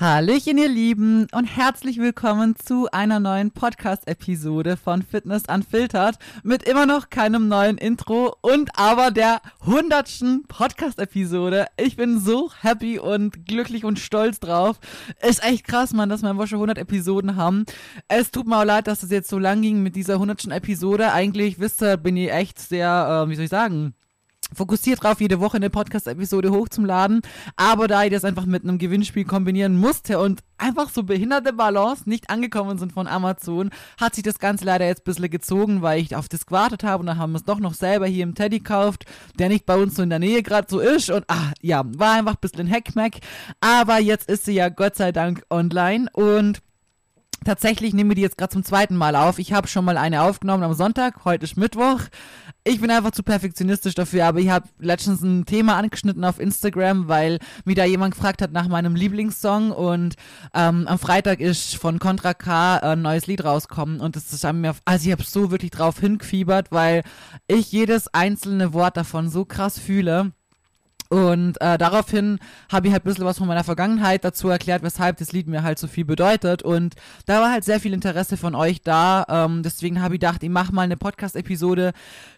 Hallöchen, ihr Lieben, und herzlich willkommen zu einer neuen Podcast-Episode von Fitness Unfiltered mit immer noch keinem neuen Intro und aber der hundertsten Podcast-Episode. Ich bin so happy und glücklich und stolz drauf. Ist echt krass, Mann, dass wir schon 100 Episoden haben. Es tut mir auch leid, dass es jetzt so lang ging mit dieser hundertsten Episode. Eigentlich, wisst ihr, bin ich echt sehr, äh, wie soll ich sagen, fokussiert drauf, jede Woche eine Podcast-Episode hochzuladen. Aber da ich das einfach mit einem Gewinnspiel kombinieren musste und einfach so behinderte Balance nicht angekommen sind von Amazon, hat sich das Ganze leider jetzt ein bisschen gezogen, weil ich auf das gewartet habe und dann haben wir es doch noch selber hier im Teddy gekauft, der nicht bei uns so in der Nähe gerade so ist und ah, ja, war einfach ein bisschen Hackmack. Aber jetzt ist sie ja Gott sei Dank online und Tatsächlich nehmen wir die jetzt gerade zum zweiten Mal auf. Ich habe schon mal eine aufgenommen am Sonntag, heute ist Mittwoch. Ich bin einfach zu perfektionistisch dafür, aber ich habe letztens ein Thema angeschnitten auf Instagram, weil mir da jemand gefragt hat nach meinem Lieblingssong und ähm, am Freitag ist von Contra K ein neues Lied rauskommen und das ist an mir, also ich habe so wirklich drauf hingefiebert, weil ich jedes einzelne Wort davon so krass fühle. Und äh, daraufhin habe ich halt ein bisschen was von meiner Vergangenheit dazu erklärt, weshalb das Lied mir halt so viel bedeutet. Und da war halt sehr viel Interesse von euch da. Ähm, deswegen habe ich gedacht, ich mache mal eine Podcast-Episode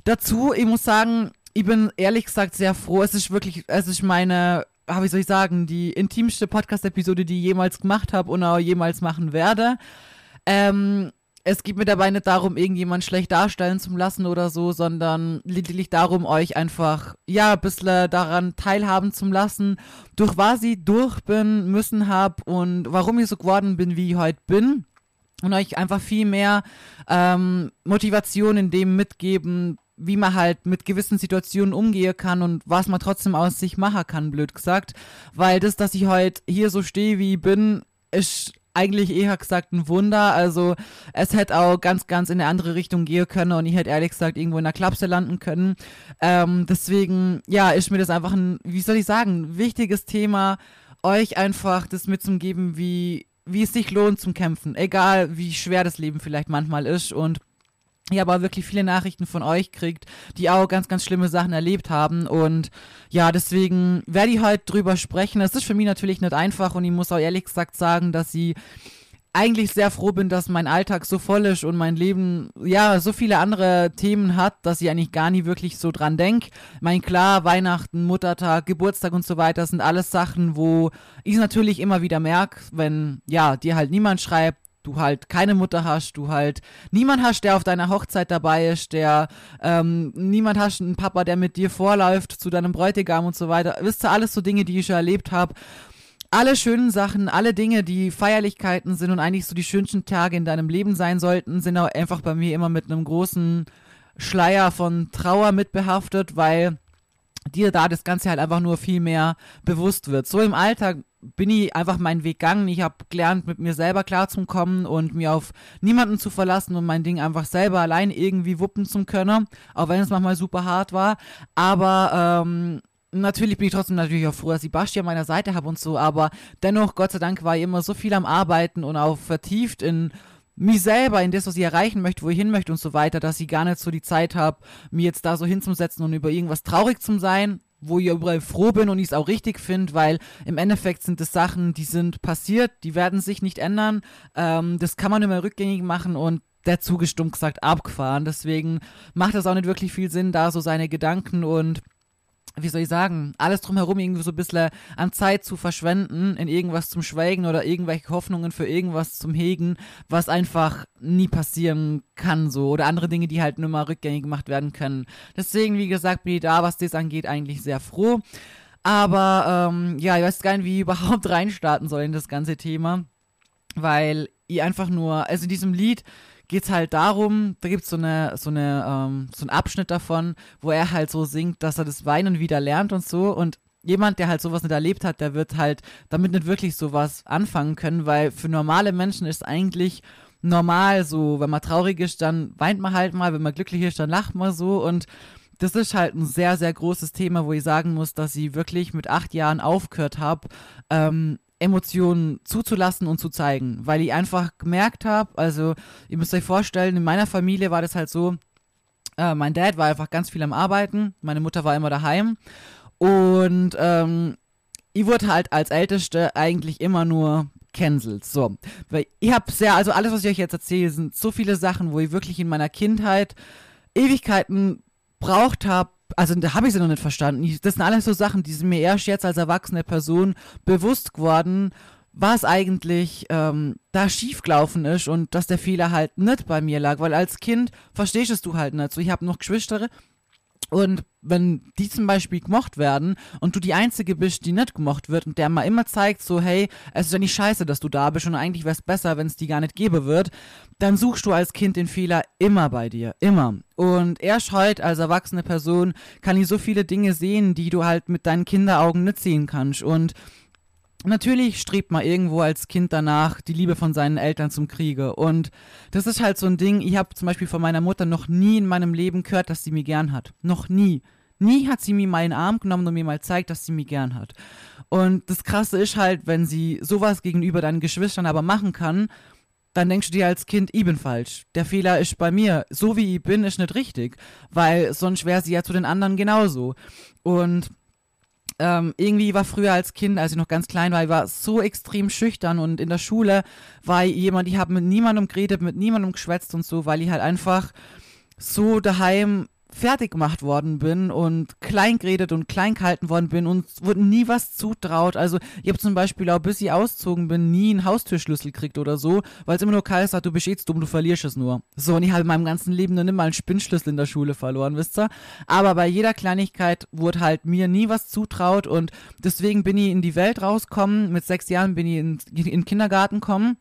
dazu. Ich muss sagen, ich bin ehrlich gesagt sehr froh. Es ist wirklich, es ist meine, wie soll ich sagen, die intimste Podcast-Episode, die ich jemals gemacht habe und auch jemals machen werde. Ähm, es geht mir dabei nicht darum, irgendjemand schlecht darstellen zu lassen oder so, sondern lediglich darum, euch einfach, ja, ein bisschen daran teilhaben zu lassen, durch was ich durch bin, müssen hab und warum ich so geworden bin, wie ich heute bin. Und euch einfach viel mehr ähm, Motivation in dem mitgeben, wie man halt mit gewissen Situationen umgehen kann und was man trotzdem aus sich machen kann, blöd gesagt. Weil das, dass ich heute hier so stehe, wie ich bin, ist eigentlich eher gesagt ein Wunder. Also es hätte auch ganz, ganz in eine andere Richtung gehen können und ich hätte ehrlich gesagt irgendwo in der Klapse landen können. Ähm, deswegen, ja, ist mir das einfach ein, wie soll ich sagen, wichtiges Thema, euch einfach das mitzugeben, wie, wie es sich lohnt zum Kämpfen. Egal, wie schwer das Leben vielleicht manchmal ist und ich aber wirklich viele Nachrichten von euch kriegt, die auch ganz, ganz schlimme Sachen erlebt haben. Und ja, deswegen werde ich heute drüber sprechen. Es ist für mich natürlich nicht einfach und ich muss auch ehrlich gesagt sagen, dass ich eigentlich sehr froh bin, dass mein Alltag so voll ist und mein Leben ja so viele andere Themen hat, dass ich eigentlich gar nie wirklich so dran denke. Mein klar, Weihnachten, Muttertag, Geburtstag und so weiter sind alles Sachen, wo ich natürlich immer wieder merke, wenn ja dir halt niemand schreibt, du halt keine Mutter hast, du halt niemand hast, der auf deiner Hochzeit dabei ist, der ähm, niemand hast, einen Papa, der mit dir vorläuft zu deinem Bräutigam und so weiter. Wisst ihr, alles so Dinge, die ich schon erlebt habe. Alle schönen Sachen, alle Dinge, die Feierlichkeiten sind und eigentlich so die schönsten Tage in deinem Leben sein sollten, sind auch einfach bei mir immer mit einem großen Schleier von Trauer mitbehaftet, weil dir da das Ganze halt einfach nur viel mehr bewusst wird. So im Alltag bin ich einfach meinen Weg gegangen. Ich habe gelernt, mit mir selber klarzukommen und mir auf niemanden zu verlassen und mein Ding einfach selber allein irgendwie wuppen zu können, auch wenn es manchmal super hart war. Aber ähm, natürlich bin ich trotzdem natürlich auch froh, dass ich Basti an meiner Seite habe und so, aber dennoch, Gott sei Dank, war ich immer so viel am Arbeiten und auch vertieft in mich selber, in das, was ich erreichen möchte, wo ich hin möchte und so weiter, dass ich gar nicht so die Zeit habe, mir jetzt da so hinzusetzen und über irgendwas traurig zu sein, wo ich überall froh bin und ich es auch richtig finde, weil im Endeffekt sind es Sachen, die sind passiert, die werden sich nicht ändern. Ähm, das kann man immer rückgängig machen und der Zug ist stumm gesagt abgefahren. Deswegen macht es auch nicht wirklich viel Sinn, da so seine Gedanken und wie soll ich sagen, alles drumherum irgendwie so ein bisschen an Zeit zu verschwenden, in irgendwas zum Schweigen oder irgendwelche Hoffnungen für irgendwas zum Hegen, was einfach nie passieren kann so oder andere Dinge, die halt nur mal rückgängig gemacht werden können. Deswegen, wie gesagt, bin ich da, was das angeht, eigentlich sehr froh. Aber ähm, ja, ich weiß gar nicht, wie ich überhaupt reinstarten soll in das ganze Thema, weil ich einfach nur, also in diesem Lied, geht es halt darum, da gibt so eine, so eine, ähm, so einen Abschnitt davon, wo er halt so singt, dass er das Weinen wieder lernt und so. Und jemand, der halt sowas nicht erlebt hat, der wird halt damit nicht wirklich sowas anfangen können, weil für normale Menschen ist eigentlich normal so, wenn man traurig ist, dann weint man halt mal, wenn man glücklich ist, dann lacht man so. Und das ist halt ein sehr, sehr großes Thema, wo ich sagen muss, dass ich wirklich mit acht Jahren aufgehört habe, ähm, Emotionen zuzulassen und zu zeigen, weil ich einfach gemerkt habe, also ihr müsst euch vorstellen, in meiner Familie war das halt so, äh, mein Dad war einfach ganz viel am Arbeiten, meine Mutter war immer daheim und ähm, ich wurde halt als Älteste eigentlich immer nur cancelled. So, weil ich habe sehr, also alles, was ich euch jetzt erzähle, sind so viele Sachen, wo ich wirklich in meiner Kindheit Ewigkeiten braucht habe, also da habe ich sie noch nicht verstanden. Das sind alles so Sachen, die sind mir erst jetzt als erwachsene Person bewusst geworden, was eigentlich ähm, da schiefgelaufen ist und dass der Fehler halt nicht bei mir lag, weil als Kind verstehst du halt nicht. So, ich habe noch Geschwister und wenn die zum Beispiel gemocht werden und du die Einzige bist, die nicht gemocht wird und der mal immer zeigt, so, hey, es ist ja nicht scheiße, dass du da bist und eigentlich wäre es besser, wenn es die gar nicht geben wird, dann suchst du als Kind den Fehler immer bei dir. Immer. Und erst heute als erwachsene Person kann ich so viele Dinge sehen, die du halt mit deinen Kinderaugen nicht sehen kannst. Und Natürlich strebt man irgendwo als Kind danach die Liebe von seinen Eltern zum Kriege. Und das ist halt so ein Ding, ich habe zum Beispiel von meiner Mutter noch nie in meinem Leben gehört, dass sie mich gern hat. Noch nie. Nie hat sie mir meinen Arm genommen und mir mal zeigt, dass sie mich gern hat. Und das Krasse ist halt, wenn sie sowas gegenüber deinen Geschwistern aber machen kann, dann denkst du dir als Kind, ich bin falsch. Der Fehler ist bei mir. So wie ich bin, ist nicht richtig. Weil sonst wäre sie ja zu den anderen genauso. Und ähm, irgendwie war früher als Kind, als ich noch ganz klein war, ich war so extrem schüchtern und in der Schule war ich jemand, ich habe mit niemandem geredet, mit niemandem geschwätzt und so, weil ich halt einfach so daheim fertig gemacht worden bin und klein geredet und klein gehalten worden bin und wurde nie was zutraut. Also ich habe zum Beispiel auch bis ich auszogen bin, nie einen Haustürschlüssel gekriegt oder so, weil es immer nur Kai sagt, du bist jetzt dumm, du verlierst es nur. So, und ich habe in meinem ganzen Leben noch nicht mal einen Spinnschlüssel in der Schule verloren, wisst ihr? Aber bei jeder Kleinigkeit wurde halt mir nie was zutraut und deswegen bin ich in die Welt rausgekommen. Mit sechs Jahren bin ich in, in den Kindergarten gekommen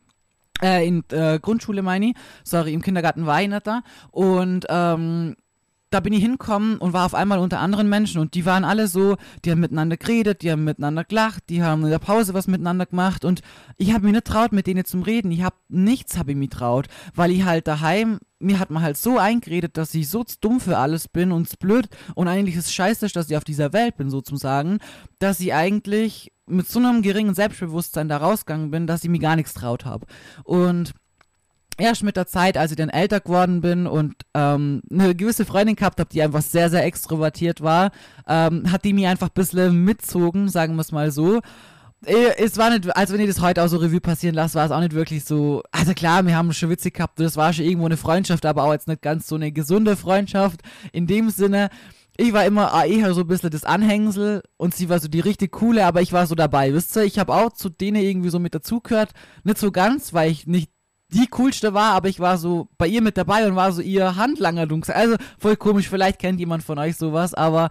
äh, in äh, Grundschule meine ich, sorry, im Kindergarten war ich nicht da und ähm, da bin ich hinkommen und war auf einmal unter anderen Menschen und die waren alle so, die haben miteinander geredet, die haben miteinander gelacht, die haben in der Pause was miteinander gemacht und ich habe mich nicht traut, mit denen zum Reden. Ich habe nichts habe ich mich traut, weil ich halt daheim mir hat man halt so eingeredet, dass ich so dumm für alles bin und blöd und eigentlich ist es scheiße, dass ich auf dieser Welt bin sozusagen, dass ich eigentlich mit so einem geringen Selbstbewusstsein da rausgegangen bin, dass ich mir gar nichts traut habe. Und erst mit der Zeit, als ich dann älter geworden bin und ähm, eine gewisse Freundin gehabt habe, die einfach sehr, sehr extrovertiert war, ähm, hat die mir einfach ein bisschen mitzogen, sagen wir es mal so. Äh, es war nicht, als wenn ich das heute auch so Revue passieren lasse, war es auch nicht wirklich so. Also klar, wir haben schon witzig gehabt, das war schon irgendwo eine Freundschaft, aber auch jetzt nicht ganz so eine gesunde Freundschaft. In dem Sinne, ich war immer ah, eher so ein bisschen das Anhängsel und sie war so die richtig coole, aber ich war so dabei, wisst ihr? Ich habe auch zu denen irgendwie so mit dazugehört. Nicht so ganz, weil ich nicht die coolste war, aber ich war so bei ihr mit dabei und war so ihr Handlanger. Also voll komisch, vielleicht kennt jemand von euch sowas, aber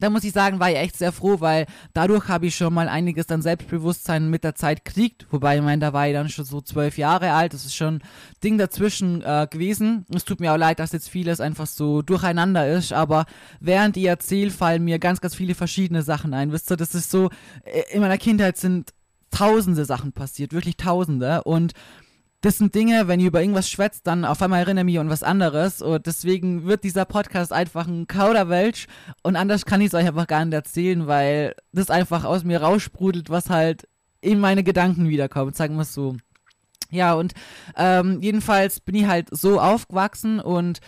da muss ich sagen, war ich echt sehr froh, weil dadurch habe ich schon mal einiges an Selbstbewusstsein mit der Zeit gekriegt. Wobei, ich meine, da war ich dann schon so zwölf Jahre alt. Das ist schon Ding dazwischen äh, gewesen. Es tut mir auch leid, dass jetzt vieles einfach so durcheinander ist. Aber während ich erzähle, fallen mir ganz, ganz viele verschiedene Sachen ein. Wisst ihr, das ist so, äh, in meiner Kindheit sind tausende Sachen passiert, wirklich tausende. Und das sind Dinge, wenn ihr über irgendwas schwätzt, dann auf einmal erinnere mich an was anderes. Und deswegen wird dieser Podcast einfach ein Kauderwelsch. Und anders kann ich es euch einfach gar nicht erzählen, weil das einfach aus mir raussprudelt, was halt in meine Gedanken wiederkommt, sagen wir es so. Ja, und ähm, jedenfalls bin ich halt so aufgewachsen und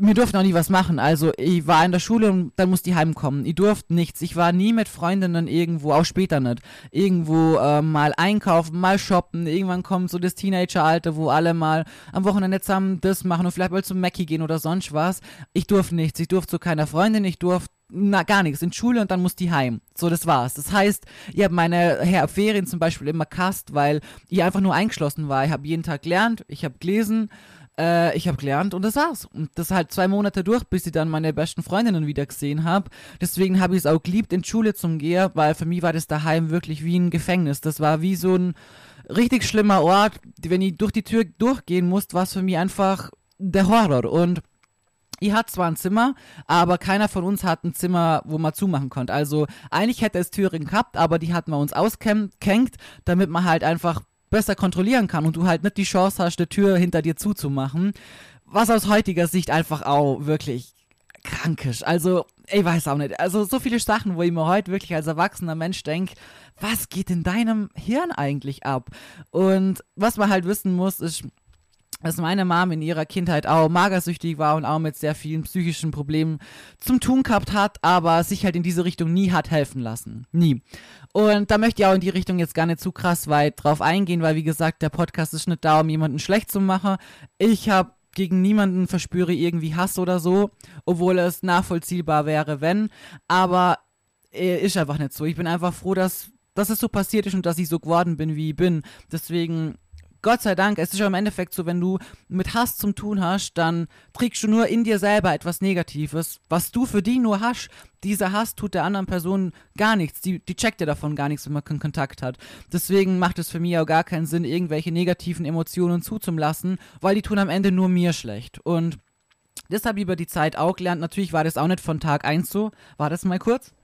mir durften auch nie was machen. Also ich war in der Schule und dann musste ich heimkommen. Ich durfte nichts. Ich war nie mit Freundinnen irgendwo, auch später nicht. Irgendwo äh, mal einkaufen, mal shoppen. Irgendwann kommt so das Teenageralter, wo alle mal am Wochenende zusammen das machen und vielleicht mal zum Mackie gehen oder sonst was. Ich durfte nichts. Ich durfte zu keiner Freundin. Ich durfte na, gar nichts. In Schule und dann musste ich heim. So, das war's. Das heißt, ich habe meine Ferien zum Beispiel immer kast, weil ich einfach nur eingeschlossen war. Ich habe jeden Tag gelernt, ich habe gelesen, äh, ich habe gelernt und das war's. Und das halt zwei Monate durch, bis ich dann meine besten Freundinnen wieder gesehen habe. Deswegen habe ich es auch geliebt, in Schule zum Gehen, weil für mich war das daheim wirklich wie ein Gefängnis. Das war wie so ein richtig schlimmer Ort. Wenn ich durch die Tür durchgehen musste, war es für mich einfach der Horror. Und ich hatte zwar ein Zimmer, aber keiner von uns hat ein Zimmer, wo man zumachen konnte. Also eigentlich hätte es Türen gehabt, aber die hatten wir uns auskenkt, damit man halt einfach besser kontrollieren kann und du halt nicht die Chance hast, die Tür hinter dir zuzumachen. Was aus heutiger Sicht einfach auch wirklich krank ist. Also, ich weiß auch nicht. Also, so viele Sachen, wo ich mir heute wirklich als erwachsener Mensch denke, was geht in deinem Hirn eigentlich ab? Und was man halt wissen muss, ist, dass meine Mom in ihrer Kindheit auch magersüchtig war und auch mit sehr vielen psychischen Problemen zum tun gehabt hat, aber sich halt in diese Richtung nie hat helfen lassen. Nie. Und da möchte ich auch in die Richtung jetzt gar nicht zu krass weit drauf eingehen, weil wie gesagt, der Podcast ist nicht da, um jemanden schlecht zu machen. Ich habe gegen niemanden verspüre irgendwie Hass oder so, obwohl es nachvollziehbar wäre, wenn. Aber äh, ist einfach nicht so. Ich bin einfach froh, dass, dass es so passiert ist und dass ich so geworden bin, wie ich bin. Deswegen Gott sei Dank, es ist ja im Endeffekt so, wenn du mit Hass zum tun hast, dann trägst du nur in dir selber etwas Negatives, was du für die nur hast. Dieser Hass tut der anderen Person gar nichts. Die, die checkt dir davon gar nichts, wenn man keinen Kontakt hat. Deswegen macht es für mich auch gar keinen Sinn, irgendwelche negativen Emotionen zuzulassen, weil die tun am Ende nur mir schlecht. Und deshalb über die Zeit auch gelernt. Natürlich war das auch nicht von Tag 1 so. War das mal kurz?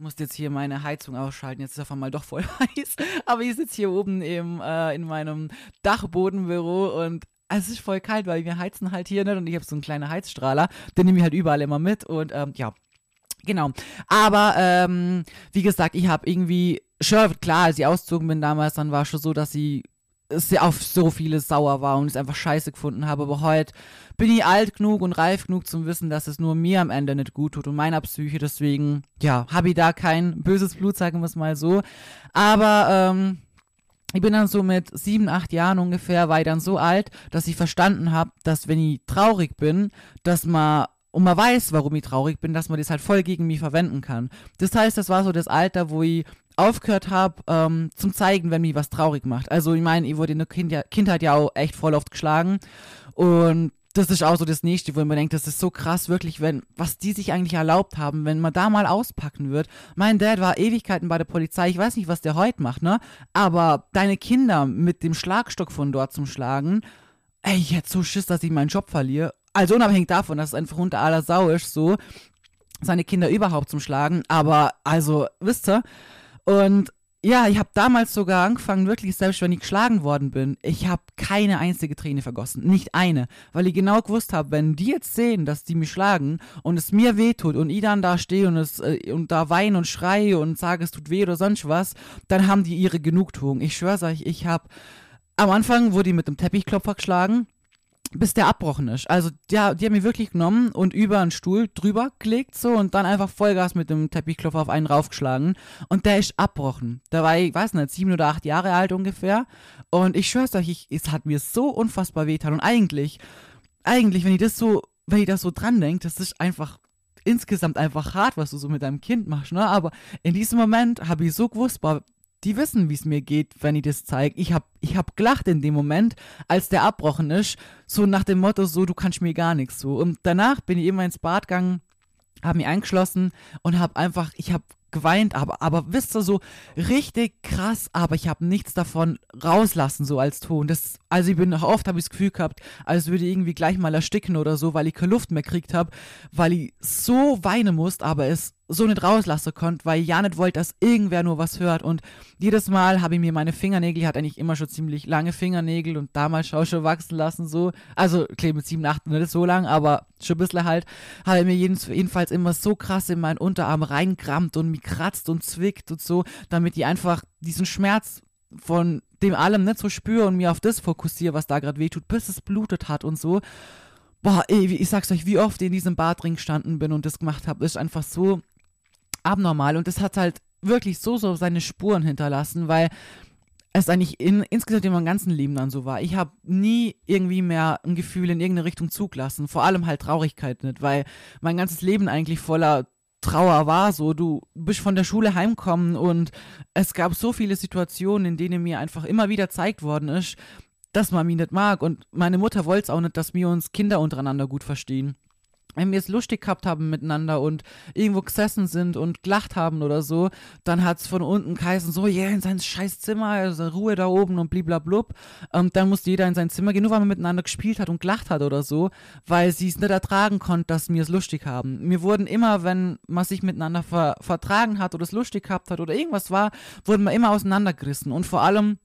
Musste jetzt hier meine Heizung ausschalten. Jetzt ist auf einmal doch voll heiß. Aber ich sitze hier oben im, äh, in meinem Dachbodenbüro und es ist voll kalt, weil wir heizen halt hier nicht und ich habe so einen kleinen Heizstrahler. Den nehme ich halt überall immer mit und ähm, ja. Genau. Aber ähm, wie gesagt, ich habe irgendwie, sure, klar, als ich ausgezogen bin damals, dann war schon so, dass ich sehr auf so viele sauer war und es einfach scheiße gefunden habe. Aber heute bin ich alt genug und reif genug zum Wissen, dass es nur mir am Ende nicht gut tut und meiner Psyche. Deswegen, ja, habe ich da kein böses Blut, sagen wir es mal so. Aber, ähm, ich bin dann so mit sieben, acht Jahren ungefähr, war ich dann so alt, dass ich verstanden habe, dass wenn ich traurig bin, dass man und man weiß, warum ich traurig bin, dass man das halt voll gegen mich verwenden kann. Das heißt, das war so das Alter, wo ich aufgehört habe, ähm, zum zeigen, wenn mich was traurig macht. Also ich meine, ich wurde in der kind Kindheit ja auch echt voll oft geschlagen und das ist auch so das Nächste, wo man denkt, das ist so krass, wirklich, wenn, was die sich eigentlich erlaubt haben, wenn man da mal auspacken wird. Mein Dad war Ewigkeiten bei der Polizei, ich weiß nicht, was der heute macht, ne? Aber deine Kinder mit dem Schlagstock von dort zum Schlagen, ey, ich hätte so Schiss, dass ich meinen Job verliere. Also unabhängig davon, dass es einfach unter aller Sau ist, so, seine Kinder überhaupt zum Schlagen. Aber, also, wisst ihr, und ja, ich habe damals sogar angefangen, wirklich, selbst wenn ich geschlagen worden bin, ich habe keine einzige Träne vergossen. Nicht eine. Weil ich genau gewusst habe, wenn die jetzt sehen, dass die mich schlagen und es mir wehtut und ich dann da stehe und, es, äh, und da weine und schreie und sage, es tut weh oder sonst was, dann haben die ihre Genugtuung. Ich schwör's euch, ich habe am Anfang wurde ich mit dem Teppichklopfer geschlagen bis der abbrochen ist. Also die, die haben mich wirklich genommen und über einen Stuhl drüber gelegt so und dann einfach Vollgas mit dem Teppichklopfer auf einen raufgeschlagen und der ist abbrochen. Da war ich, weiß nicht, sieben oder acht Jahre alt ungefähr und ich schwör's euch, ich, es hat mir so unfassbar wehgetan und eigentlich, eigentlich, wenn ich das so, wenn ich das so dran denke, das ist einfach insgesamt einfach hart, was du so mit deinem Kind machst, ne? Aber in diesem Moment habe ich so gewusst, boah, die wissen, wie es mir geht, wenn ich das zeige. Ich hab, ich hab gelacht in dem Moment, als der abbrochen ist, so nach dem Motto, so, du kannst mir gar nichts, so. Und danach bin ich immer ins Bad gegangen, habe mich eingeschlossen und hab einfach, ich hab geweint, aber, aber wisst ihr, so richtig krass, aber ich habe nichts davon rauslassen, so als Ton. Das, also ich bin oft, habe ich das Gefühl gehabt, als würde ich irgendwie gleich mal ersticken oder so, weil ich keine Luft mehr gekriegt habe, weil ich so weinen musste, aber es so nicht rauslassen konnte, weil ich ja nicht wollte, dass irgendwer nur was hört. Und jedes Mal habe ich mir meine Fingernägel, ich hatte eigentlich immer schon ziemlich lange Fingernägel und damals schon schon wachsen lassen, so. Also, klar, mit sieben, acht nicht so lang, aber schon ein bisschen halt, habe ich mir jedenfalls immer so krass in meinen Unterarm reingrammt und mich kratzt und zwickt und so, damit ich einfach diesen Schmerz von dem allem nicht so spüre und mir auf das fokussiere, was da gerade wehtut, bis es blutet hat und so. Boah, ey, ich sag's euch, wie oft ich in diesem Badring gestanden bin und das gemacht habe, ist einfach so abnormal und das hat halt wirklich so, so seine Spuren hinterlassen, weil es eigentlich in, insgesamt in meinem ganzen Leben dann so war. Ich habe nie irgendwie mehr ein Gefühl in irgendeine Richtung zugelassen, vor allem halt Traurigkeit nicht, weil mein ganzes Leben eigentlich voller Trauer war so, du bist von der Schule heimkommen und es gab so viele Situationen, in denen mir einfach immer wieder zeigt worden ist, dass man mich nicht mag und meine Mutter wollte es auch nicht, dass wir uns Kinder untereinander gut verstehen wenn wir es lustig gehabt haben miteinander und irgendwo gesessen sind und gelacht haben oder so, dann hat es von unten geheißen, so, yeah, in sein scheiß Zimmer, also Ruhe da oben und bliblablub. Und dann musste jeder in sein Zimmer gehen, nur weil man miteinander gespielt hat und gelacht hat oder so, weil sie es nicht ertragen konnte, dass wir es lustig haben. Wir wurden immer, wenn man sich miteinander ver vertragen hat oder es lustig gehabt hat oder irgendwas war, wurden wir immer auseinandergerissen. Und vor allem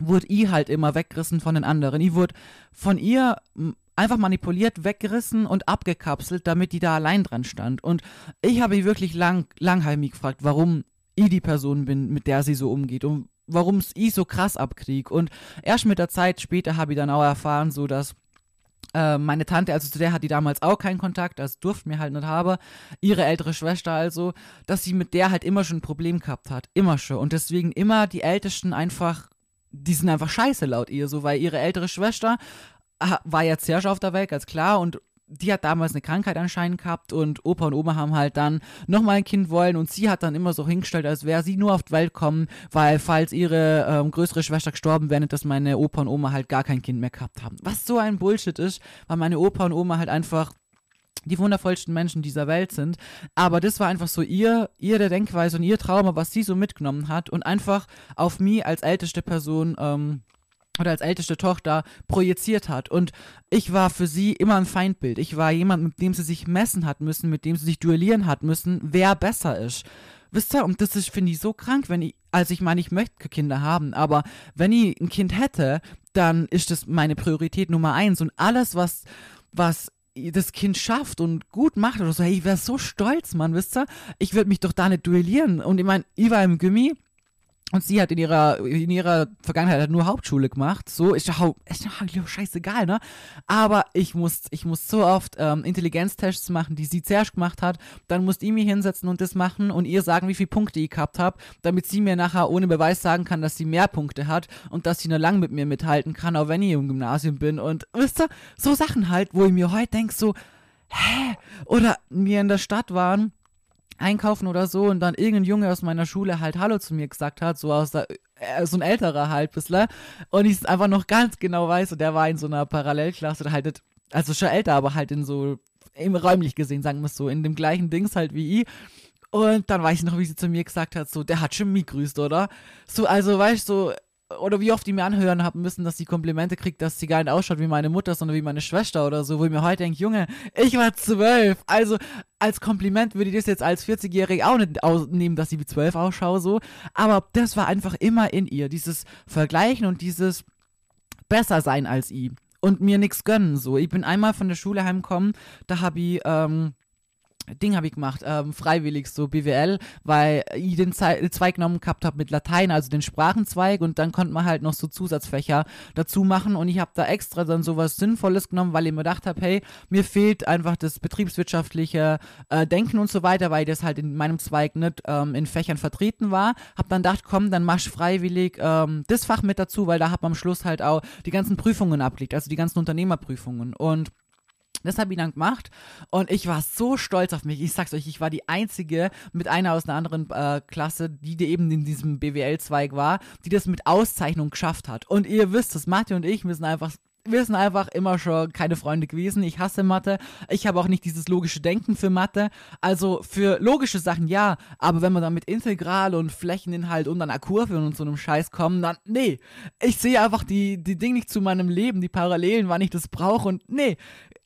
wurde ich halt immer weggerissen von den anderen. Ich wurde von ihr einfach manipuliert, weggerissen und abgekapselt, damit die da allein dran stand. Und ich habe wirklich lang, langheimig gefragt, warum ich die Person bin, mit der sie so umgeht und warum es ich so krass abkrieg. Und erst mit der Zeit später habe ich dann auch erfahren, so dass äh, meine Tante, also zu der hat die damals auch keinen Kontakt, das durfte mir halt nicht haben, ihre ältere Schwester also, dass sie mit der halt immer schon ein Problem gehabt hat, immer schon. Und deswegen immer die Ältesten einfach, die sind einfach scheiße laut ihr, so, weil ihre ältere Schwester war ja zuerst auf der Welt, ganz klar, und die hat damals eine Krankheit anscheinend gehabt und Opa und Oma haben halt dann nochmal ein Kind wollen und sie hat dann immer so hingestellt, als wäre sie nur auf die Welt kommen, weil falls ihre ähm, größere Schwester gestorben wäre, dass meine Opa und Oma halt gar kein Kind mehr gehabt haben. Was so ein Bullshit ist, weil meine Opa und Oma halt einfach die wundervollsten Menschen dieser Welt sind. Aber das war einfach so ihr, ihre Denkweise und ihr Trauma, was sie so mitgenommen hat und einfach auf mich als älteste Person ähm, oder als älteste Tochter projiziert hat. Und ich war für sie immer ein Feindbild. Ich war jemand, mit dem sie sich messen hat müssen, mit dem sie sich duellieren hat müssen, wer besser ist. Wisst ihr, und das ist, finde ich, so krank, wenn ich, also ich meine, ich möchte Kinder haben, aber wenn ich ein Kind hätte, dann ist das meine Priorität Nummer eins. Und alles, was, was das Kind schafft und gut macht oder so, hey, ich wäre so stolz, Mann, wisst ihr? Ich würde mich doch da nicht duellieren. Und ich meine, ich war im Gummi, und sie hat in ihrer, in ihrer Vergangenheit halt nur Hauptschule gemacht. So, ist doch scheißegal, ne? Aber ich muss, ich muss so oft ähm, Intelligenztests machen, die sie zuerst gemacht hat. Dann musste ich mich hinsetzen und das machen und ihr sagen, wie viele Punkte ich gehabt habe, damit sie mir nachher ohne Beweis sagen kann, dass sie mehr Punkte hat und dass sie nur lang mit mir mithalten kann, auch wenn ich im Gymnasium bin. Und wisst ihr, so Sachen halt, wo ich mir heute denke, so, hä? Oder wir in der Stadt waren einkaufen oder so und dann irgendein Junge aus meiner Schule halt Hallo zu mir gesagt hat, so aus der, äh, so ein älterer halt bissler und ich es einfach noch ganz genau weiß und der war in so einer Parallelklasse halt also schon älter, aber halt in so, im räumlich gesehen, sagen wir es so, in dem gleichen Dings halt wie ich und dann weiß ich noch, wie sie zu mir gesagt hat, so, der hat schon mich grüßt, oder? So, also, weißt du, so, oder wie oft die mir anhören haben müssen, dass sie Komplimente kriegt, dass sie gar nicht ausschaut wie meine Mutter, sondern wie meine Schwester oder so, wo ich mir heute denke, Junge, ich war zwölf. Also als Kompliment würde ich das jetzt als 40-Jährige auch nicht nehmen, dass sie wie zwölf ausschaue, so. Aber das war einfach immer in ihr, dieses Vergleichen und dieses besser sein als ich und mir nichts gönnen, so. Ich bin einmal von der Schule heimgekommen, da habe ich, ähm, Ding habe ich gemacht, ähm, freiwillig so BWL, weil ich den Zweig genommen gehabt habe mit Latein, also den Sprachenzweig und dann konnte man halt noch so Zusatzfächer dazu machen und ich habe da extra dann sowas Sinnvolles genommen, weil ich mir gedacht habe, hey, mir fehlt einfach das betriebswirtschaftliche äh, Denken und so weiter, weil das halt in meinem Zweig nicht ähm, in Fächern vertreten war. Hab dann gedacht, komm, dann mach freiwillig ähm, das Fach mit dazu, weil da hat man am Schluss halt auch die ganzen Prüfungen abliegt, also die ganzen Unternehmerprüfungen und das habe ich dann gemacht und ich war so stolz auf mich. Ich sag's euch, ich war die einzige mit einer aus einer anderen äh, Klasse, die, eben in diesem BWL-Zweig war, die das mit Auszeichnung geschafft hat. Und ihr wisst es, Mathe und ich müssen einfach wir sind einfach immer schon keine Freunde gewesen. Ich hasse Mathe. Ich habe auch nicht dieses logische Denken für Mathe. Also für logische Sachen ja, aber wenn man dann mit Integral und Flächeninhalt und einer Kurve und so einem Scheiß kommen, dann nee. Ich sehe einfach die, die Dinge nicht zu meinem Leben, die Parallelen, wann ich das brauche und nee,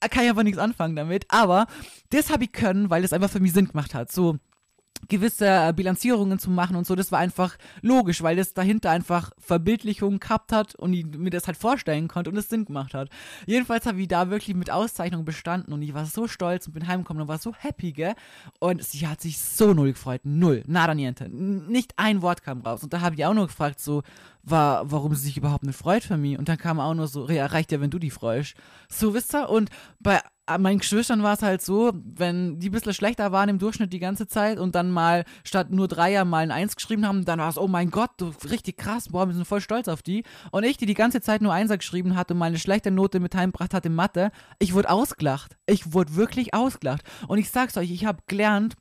kann ich einfach nichts anfangen damit. Aber das habe ich können, weil das einfach für mich Sinn gemacht hat. So gewisse äh, Bilanzierungen zu machen und so, das war einfach logisch, weil das dahinter einfach Verbildlichungen gehabt hat und ich mir das halt vorstellen konnte und es Sinn gemacht hat. Jedenfalls habe ich da wirklich mit Auszeichnung bestanden und ich war so stolz und bin heimgekommen und war so happy, gell? Und sie hat sich so null gefreut. Null. Nada niente. Nicht ein Wort kam raus. Und da habe ich auch nur gefragt, so, war, warum sie sich überhaupt nicht freut für mich. Und dann kam auch nur so, ja, reicht ja, wenn du die freust. So, wisst ihr? Und bei meinen Geschwistern war es halt so, wenn die ein bisschen schlechter waren im Durchschnitt die ganze Zeit und dann mal statt nur Dreier mal ein Eins geschrieben haben, dann war es, oh mein Gott, du, richtig krass, boah, wir sind voll stolz auf die. Und ich, die die ganze Zeit nur Einser geschrieben hatte und mal eine schlechte Note mit heimgebracht hatte in Mathe, ich wurde ausgelacht. Ich wurde wirklich ausgelacht. Und ich sag's euch, ich habe gelernt,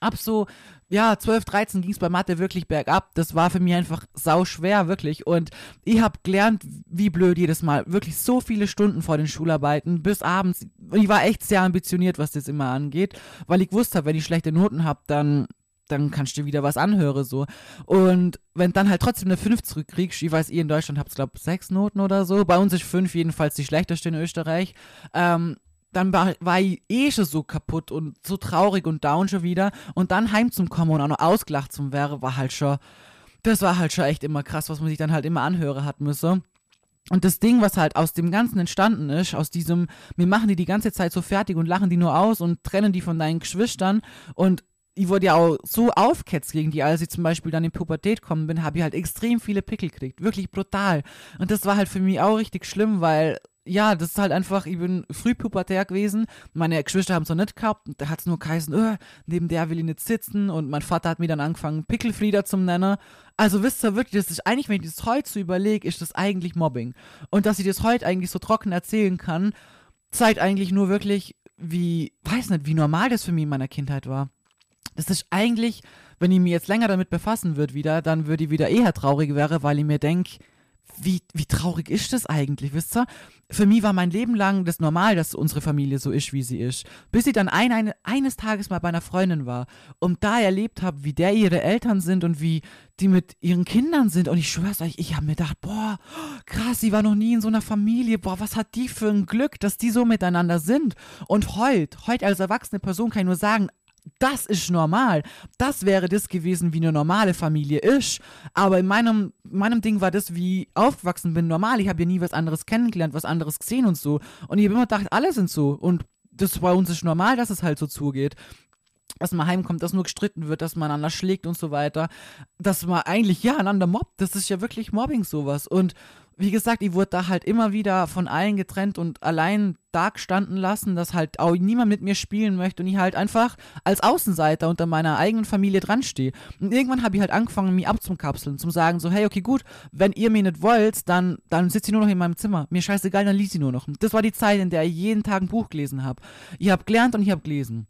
ab so, ja, 12, 13 ging es bei Mathe wirklich bergab. Das war für mich einfach sau schwer, wirklich. Und ich habe gelernt, wie blöd jedes Mal. Wirklich so viele Stunden vor den Schularbeiten bis abends. Und ich war echt sehr ambitioniert, was das immer angeht, weil ich wusste, wenn ich schlechte Noten habe, dann dann kannst du wieder was anhören, so. Und wenn dann halt trotzdem eine 5 zurückkriegst, ich weiß, ihr in Deutschland habt, glaube sechs Noten oder so. Bei uns ist 5 jedenfalls die schlechteste in Österreich. Ähm, dann war, war ich eh schon so kaputt und so traurig und down schon wieder. Und dann heim zum Kommen und auch noch ausgelacht zum wäre, war halt schon, das war halt schon echt immer krass, was man sich dann halt immer anhören hat müssen. Und das Ding, was halt aus dem Ganzen entstanden ist, aus diesem, wir machen die die ganze Zeit so fertig und lachen die nur aus und trennen die von deinen Geschwistern und ich wurde ja auch so aufketzt gegen die, als ich zum Beispiel dann in Pubertät gekommen bin, habe ich halt extrem viele Pickel gekriegt. Wirklich brutal. Und das war halt für mich auch richtig schlimm, weil ja, das ist halt einfach, ich bin früh pubertär gewesen. Meine Geschwister haben es noch nicht gehabt. Da hat es nur geheißen, öh, neben der will ich nicht sitzen. Und mein Vater hat mir dann angefangen, Pickelfrieder zum Nennen. Also wisst ihr wirklich, das ist eigentlich, wenn ich das heute so überlege, ist das eigentlich Mobbing. Und dass ich das heute eigentlich so trocken erzählen kann, zeigt eigentlich nur wirklich, wie, weiß nicht, wie normal das für mich in meiner Kindheit war das ist eigentlich, wenn ich mich jetzt länger damit befassen würde wieder, dann würde ich wieder eher traurig wäre, weil ich mir denke, wie, wie traurig ist das eigentlich, wisst ihr? Für mich war mein Leben lang das normal, dass unsere Familie so ist, wie sie ist. Bis ich dann ein, ein, eines Tages mal bei einer Freundin war und da erlebt habe, wie der ihre Eltern sind und wie die mit ihren Kindern sind. Und ich schwör's euch, ich habe mir gedacht, boah, krass, sie war noch nie in so einer Familie. Boah, was hat die für ein Glück, dass die so miteinander sind. Und heute, heute als erwachsene Person kann ich nur sagen, das ist normal. Das wäre das gewesen, wie eine normale Familie ist. Aber in meinem, meinem Ding war das, wie ich aufgewachsen bin, normal. Ich habe ja nie was anderes kennengelernt, was anderes gesehen und so. Und ich habe immer gedacht, alle sind so. Und das bei uns ist normal, dass es halt so zugeht dass man heimkommt, dass nur gestritten wird, dass man einander schlägt und so weiter, dass man eigentlich ja einander mobbt. Das ist ja wirklich Mobbing sowas. Und wie gesagt, ich wurde da halt immer wieder von allen getrennt und allein da gestanden lassen, dass halt auch niemand mit mir spielen möchte und ich halt einfach als Außenseiter unter meiner eigenen Familie dran stehe. Und irgendwann habe ich halt angefangen, mich abzukapseln, zum sagen so, hey, okay, gut, wenn ihr mich nicht wollt, dann, dann sitzt ihr nur noch in meinem Zimmer. Mir scheißegal, dann liest sie nur noch. Das war die Zeit, in der ich jeden Tag ein Buch gelesen habe. Ich habe gelernt und ich habe gelesen.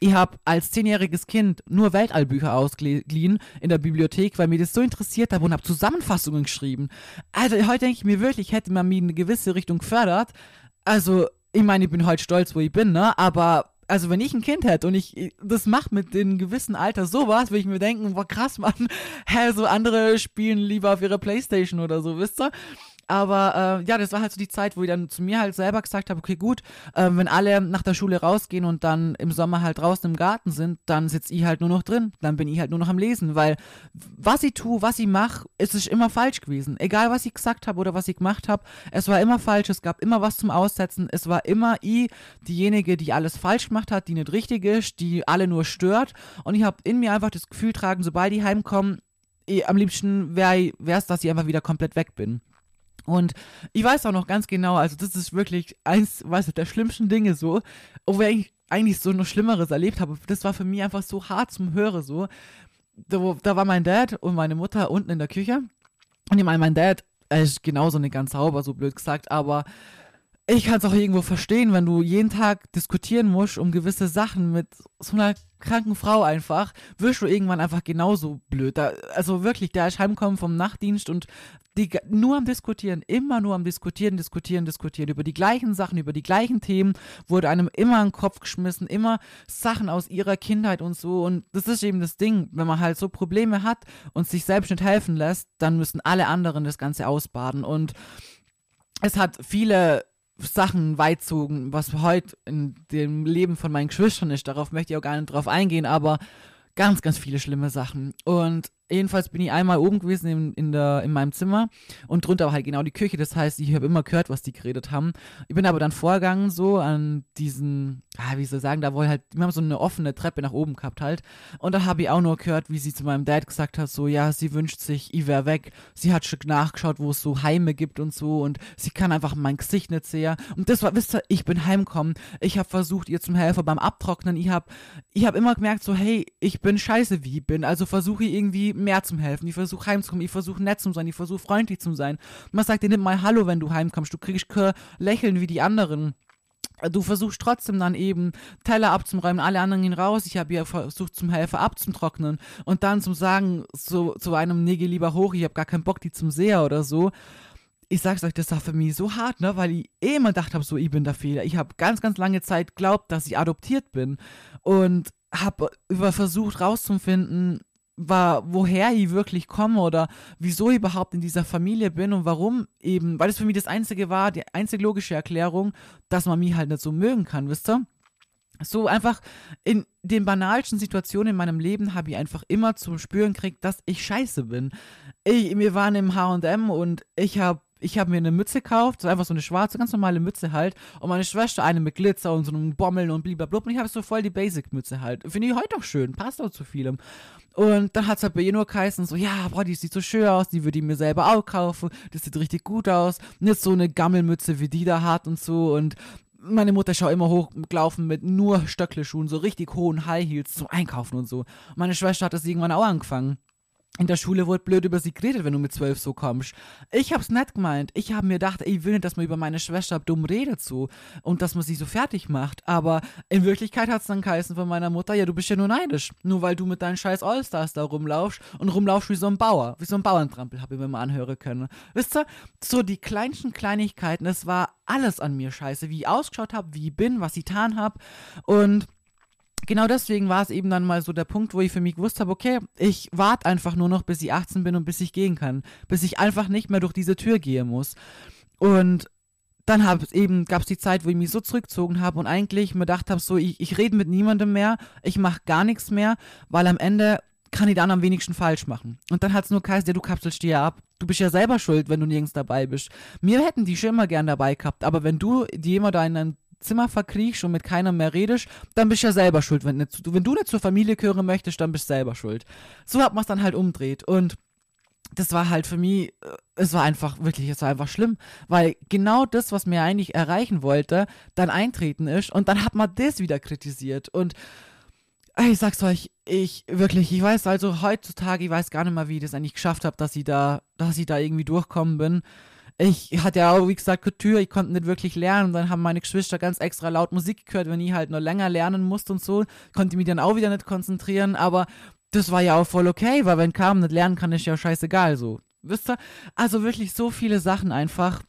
Ich habe als zehnjähriges Kind nur Weltallbücher ausgeliehen in der Bibliothek, weil mir das so interessiert hat und habe Zusammenfassungen geschrieben. Also heute denke ich mir wirklich, hätte man mich in eine gewisse Richtung gefördert. Also, ich meine, ich bin heute stolz, wo ich bin, ne? Aber also wenn ich ein Kind hätte und ich das mache mit dem gewissen Alter sowas, würde ich mir denken, boah krass, Mann, hä, so andere spielen lieber auf ihrer Playstation oder so, wisst ihr? Aber äh, ja, das war halt so die Zeit, wo ich dann zu mir halt selber gesagt habe, okay, gut, äh, wenn alle nach der Schule rausgehen und dann im Sommer halt draußen im Garten sind, dann sitze ich halt nur noch drin. Dann bin ich halt nur noch am Lesen, weil was ich tue, was ich mache, ist es immer falsch gewesen. Egal, was ich gesagt habe oder was ich gemacht habe, es war immer falsch, es gab immer was zum Aussetzen, es war immer ich diejenige, die alles falsch gemacht hat, die nicht richtig ist, die alle nur stört. Und ich habe in mir einfach das Gefühl tragen, sobald ich heimkomme, eh, am liebsten wäre es, dass ich einfach wieder komplett weg bin. Und ich weiß auch noch ganz genau, also das ist wirklich eins, weißt du, der schlimmsten Dinge so, obwohl ich eigentlich so noch Schlimmeres erlebt habe. Das war für mich einfach so hart zum Hören so. Da, da war mein Dad und meine Mutter unten in der Küche. Und ich meine, mein Dad ist genauso nicht ganz sauber, so blöd gesagt, aber ich kann es auch irgendwo verstehen, wenn du jeden Tag diskutieren musst um gewisse Sachen mit so einer kranken Frau einfach, wirst du irgendwann einfach genauso blöd. Da, also wirklich, der ist heimgekommen vom Nachtdienst und die, nur am Diskutieren, immer nur am Diskutieren, Diskutieren, Diskutieren, über die gleichen Sachen, über die gleichen Themen, wurde einem immer in den Kopf geschmissen, immer Sachen aus ihrer Kindheit und so. Und das ist eben das Ding, wenn man halt so Probleme hat und sich selbst nicht helfen lässt, dann müssen alle anderen das Ganze ausbaden. Und es hat viele Sachen weit zogen, was heute in dem Leben von meinen Geschwistern ist. Darauf möchte ich auch gar nicht drauf eingehen, aber ganz, ganz viele schlimme Sachen. Und jedenfalls bin ich einmal oben gewesen in, in, der, in meinem Zimmer und drunter war halt genau die Küche. Das heißt, ich habe immer gehört, was die geredet haben. Ich bin aber dann vorgegangen so an diesen, ah, wie soll ich sagen, da wo halt, wir haben so eine offene Treppe nach oben gehabt halt. Und da habe ich auch nur gehört, wie sie zu meinem Dad gesagt hat, so, ja, sie wünscht sich, ich wäre weg. Sie hat schon nachgeschaut, wo es so Heime gibt und so und sie kann einfach mein Gesicht nicht sehen. Und das war, wisst ihr, ich bin heimgekommen. Ich habe versucht, ihr zum Helfer beim Abtrocknen. Ich habe ich hab immer gemerkt, so, hey, ich bin scheiße, wie ich bin. Also versuche ich irgendwie mehr zum Helfen. Ich versuche heimzukommen, ich versuche nett zu sein, ich versuche freundlich zu sein. Man sagt dir nicht mal Hallo, wenn du heimkommst. Du kriegst kein Lächeln wie die anderen du versuchst trotzdem dann eben Teller abzuräumen, alle anderen gehen raus. Ich habe ja versucht, zum Helfer abzutrocknen und dann zum Sagen, so zu einem Nege lieber hoch, ich habe gar keinen Bock, die zum Seher oder so. Ich sag's euch, das war für mich so hart, ne, weil ich eh immer gedacht habe, so, ich bin der Fehler. Ich habe ganz, ganz lange Zeit geglaubt, dass ich adoptiert bin und habe über versucht rauszufinden, war, woher ich wirklich komme oder wieso ich überhaupt in dieser Familie bin und warum eben, weil es für mich das einzige war, die einzige logische Erklärung, dass man mich halt nicht so mögen kann, wisst ihr? So einfach in den banalsten Situationen in meinem Leben habe ich einfach immer zu spüren gekriegt, dass ich scheiße bin. Ich, wir waren im H&M und ich habe ich habe mir eine Mütze gekauft, so einfach so eine schwarze, ganz normale Mütze halt. Und meine Schwester eine mit Glitzer und so einem Bommeln und blablabla. Und ich habe so voll die Basic-Mütze halt. Finde ich heute auch schön, passt auch zu vielem. Und dann hat es halt bei ihr nur geheißen, so, ja, boah, die sieht so schön aus, die würde ich mir selber auch kaufen, das sieht richtig gut aus. Nicht so eine Gammelmütze, wie die da hat und so. Und meine Mutter schaut immer hochgelaufen mit nur Stöckelschuhen, so richtig hohen High Heels zum Einkaufen und so. Meine Schwester hat das irgendwann auch angefangen in der Schule wurde blöd über sie geredet, wenn du mit zwölf so kommst. Ich hab's nicht gemeint. Ich hab mir gedacht, ich will nicht, dass man über meine Schwester dumm redet so und dass man sie so fertig macht. Aber in Wirklichkeit hat's dann geheißen von meiner Mutter, ja, du bist ja nur neidisch. Nur weil du mit deinen scheiß Allstars da rumlaufst und rumlaufst wie so ein Bauer, wie so ein Bauerntrampel, hab ich mir mal anhören können. Wisst ihr, so die kleinsten Kleinigkeiten, es war alles an mir scheiße, wie ich ausgeschaut hab, wie ich bin, was ich getan hab und genau deswegen war es eben dann mal so der Punkt, wo ich für mich gewusst habe, okay, ich warte einfach nur noch, bis ich 18 bin und bis ich gehen kann. Bis ich einfach nicht mehr durch diese Tür gehen muss. Und dann eben gab es die Zeit, wo ich mich so zurückgezogen habe und eigentlich mir gedacht habe, so ich, ich rede mit niemandem mehr, ich mache gar nichts mehr, weil am Ende kann ich dann am wenigsten falsch machen. Und dann hat es nur geheißen, ja, du kapselst dir ab. Du bist ja selber schuld, wenn du nirgends dabei bist. Mir hätten die schon immer gern dabei gehabt, aber wenn du die immer da in einen Zimmer verkriechst und mit keinem mehr redest, dann bist du ja selber schuld. Wenn, nicht, wenn du nicht zur Familie gehören möchtest, dann bist du selber schuld. So hat man es dann halt umdreht. Und das war halt für mich, äh, es war einfach, wirklich, es war einfach schlimm, weil genau das, was mir eigentlich erreichen wollte, dann eintreten ist und dann hat man das wieder kritisiert und ich sag's euch, ich wirklich, ich weiß also heutzutage, ich weiß gar nicht mal, wie ich das eigentlich geschafft habe, dass ich da, dass ich da irgendwie durchkommen bin ich hatte ja auch, wie gesagt, Couture, ich konnte nicht wirklich lernen. Und dann haben meine Geschwister ganz extra laut Musik gehört, wenn ich halt noch länger lernen musste und so. Konnte mich dann auch wieder nicht konzentrieren, aber das war ja auch voll okay, weil wenn Carmen nicht lernen kann, ist ja scheißegal so. Wisst ihr? Also wirklich so viele Sachen einfach,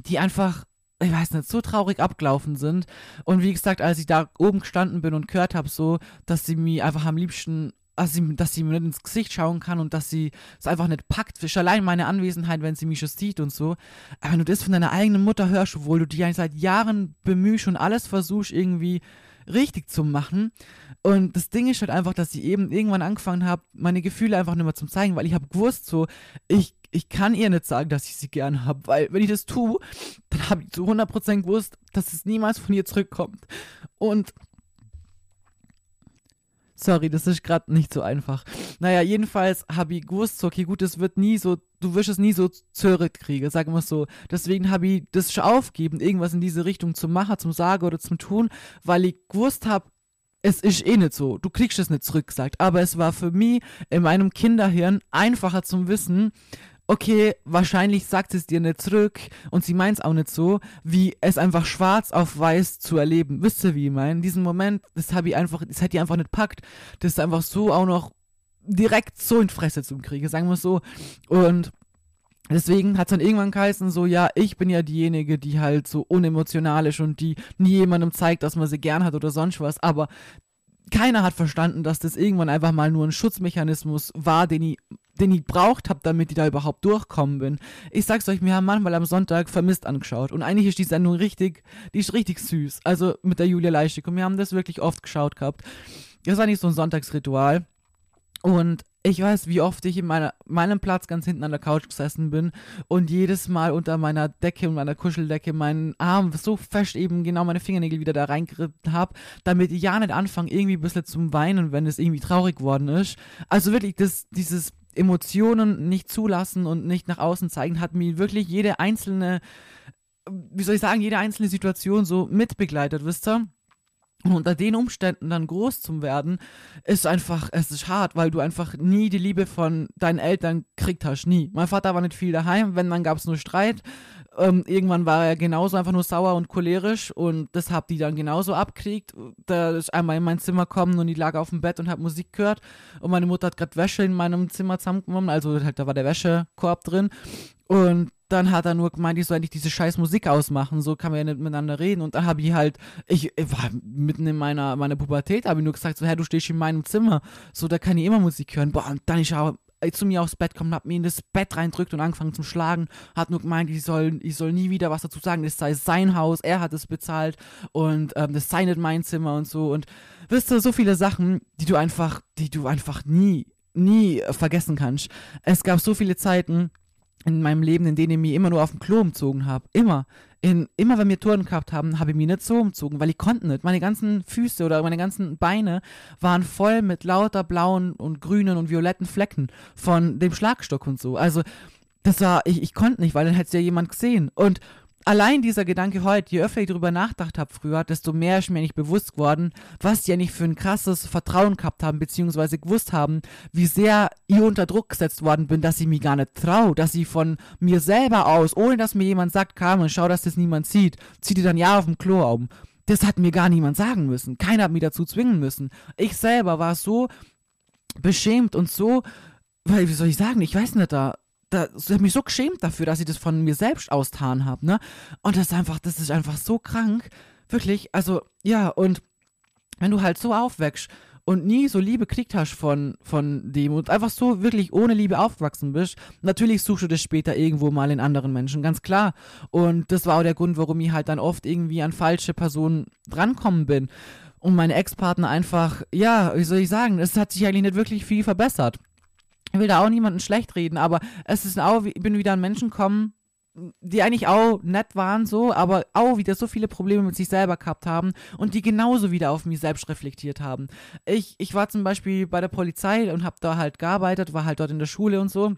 die einfach ich weiß nicht, so traurig abgelaufen sind. Und wie gesagt, als ich da oben gestanden bin und gehört habe, so, dass sie mich einfach am liebsten dass sie, dass sie mir nicht ins Gesicht schauen kann und dass sie es einfach nicht packt. Ist allein meine Anwesenheit, wenn sie mich schon sieht und so. Aber wenn du das von deiner eigenen Mutter hörst, obwohl du dich eigentlich seit Jahren bemühst und alles versuchst irgendwie richtig zu machen. Und das Ding ist halt einfach, dass ich eben irgendwann angefangen habe, meine Gefühle einfach nicht mehr zu zeigen, weil ich habe gewusst, so, ich, ich kann ihr nicht sagen, dass ich sie gern habe, weil wenn ich das tue, dann habe ich zu 100% gewusst, dass es niemals von ihr zurückkommt. Und Sorry, das ist gerade nicht so einfach. Naja, jedenfalls habe ich gewusst, okay, gut, das wird nie so, du wirst es nie so zurückkriegen, sagen wir es so. Deswegen habe ich das schon aufgeben, irgendwas in diese Richtung zu machen, zum Sagen oder zum Tun, weil ich gewusst habe, es ist eh nicht so, du kriegst es nicht zurückgesagt. Aber es war für mich in meinem Kinderhirn einfacher zum Wissen, okay, wahrscheinlich sagt es dir nicht zurück und sie meint es auch nicht so, wie es einfach schwarz auf weiß zu erleben. Wisst ihr, wie ich meine? Diesen Moment, das habe ich einfach, das hätte ich einfach nicht packt. Das ist einfach so auch noch direkt so in die Fresse zu kriegen, sagen wir es so. Und Deswegen hat es dann irgendwann geheißen, so, ja, ich bin ja diejenige, die halt so unemotional ist und die nie jemandem zeigt, dass man sie gern hat oder sonst was. Aber keiner hat verstanden, dass das irgendwann einfach mal nur ein Schutzmechanismus war, den ich, den ich braucht habe, damit ich da überhaupt durchkommen bin. Ich sag's euch, wir haben manchmal am Sonntag vermisst angeschaut und eigentlich ist die Sendung richtig, die ist richtig süß. Also mit der Julia Leischig und wir haben das wirklich oft geschaut gehabt. Das war nicht so ein Sonntagsritual. Und ich weiß, wie oft ich in meiner, meinem Platz ganz hinten an der Couch gesessen bin und jedes Mal unter meiner Decke und meiner Kuscheldecke meinen Arm so fest eben genau meine Fingernägel wieder da reingeritten habe, damit ich ja nicht anfange, irgendwie ein bisschen zum Weinen, wenn es irgendwie traurig geworden ist. Also wirklich, das, dieses Emotionen nicht zulassen und nicht nach außen zeigen, hat mir wirklich jede einzelne, wie soll ich sagen, jede einzelne Situation so mitbegleitet, wisst ihr? Und unter den Umständen dann groß zu werden, ist einfach, es ist hart, weil du einfach nie die Liebe von deinen Eltern kriegt hast, nie. Mein Vater war nicht viel daheim, wenn, dann gab es nur Streit. Ähm, irgendwann war er genauso einfach nur sauer und cholerisch und das hab die dann genauso abkriegt. Da ist einmal in mein Zimmer gekommen und ich lag auf dem Bett und hab Musik gehört und meine Mutter hat gerade Wäsche in meinem Zimmer zusammengenommen, also halt, da war der Wäschekorb drin und dann hat er nur gemeint, ich soll eigentlich diese scheiß Musik ausmachen, so kann man ja nicht miteinander reden. Und dann habe ich halt, ich, ich, war mitten in meiner, meiner Pubertät, habe ich nur gesagt, so, Herr, du stehst in meinem Zimmer, so, da kann ich immer Musik hören. Boah, und dann ist er zu mir aufs Bett gekommen, hat mir in das Bett reindrückt und angefangen zu schlagen, hat nur gemeint, ich soll, ich soll nie wieder was dazu sagen, das sei sein Haus, er hat es bezahlt und ähm, das sei nicht mein Zimmer und so. Und wisst ihr, so viele Sachen, die du einfach, die du einfach nie, nie vergessen kannst. Es gab so viele Zeiten, in meinem Leben, in denen ich mich immer nur auf dem Klo umzogen habe. Immer. In, immer wenn wir Touren gehabt haben, habe ich mich nicht so umzogen, weil ich konnte nicht. Meine ganzen Füße oder meine ganzen Beine waren voll mit lauter blauen und grünen und violetten Flecken von dem Schlagstock und so. Also das war, ich, ich konnte nicht, weil dann hätte es ja jemand gesehen. Und allein dieser Gedanke heute, je öfter ich darüber nachgedacht habe früher, desto mehr ist mir nicht bewusst geworden, was die eigentlich für ein krasses Vertrauen gehabt haben, beziehungsweise gewusst haben, wie sehr ich unter Druck gesetzt worden bin, dass ich mich gar nicht traue, dass ich von mir selber aus, ohne dass mir jemand sagt, Carmen, schau, dass das niemand sieht, zieh dir dann ja auf dem Klo um. Das hat mir gar niemand sagen müssen. Keiner hat mich dazu zwingen müssen. Ich selber war so beschämt und so, weil, wie soll ich sagen, ich weiß nicht, da da, ich habe mich so geschämt dafür, dass ich das von mir selbst austan habe, ne? Und das ist einfach, das ist einfach so krank. Wirklich, also, ja, und wenn du halt so aufwächst und nie so Liebe kriegt hast von, von dem und einfach so wirklich ohne Liebe aufgewachsen bist, natürlich suchst du das später irgendwo mal in anderen Menschen, ganz klar. Und das war auch der Grund, warum ich halt dann oft irgendwie an falsche Personen drankommen bin. Und meine Ex-Partner einfach, ja, wie soll ich sagen, es hat sich eigentlich nicht wirklich viel verbessert ich will da auch niemanden schlecht reden, aber es ist auch, ich bin wieder an Menschen kommen, die eigentlich auch nett waren, so, aber auch wieder so viele Probleme mit sich selber gehabt haben und die genauso wieder auf mich selbst reflektiert haben. Ich, ich war zum Beispiel bei der Polizei und habe da halt gearbeitet, war halt dort in der Schule und so.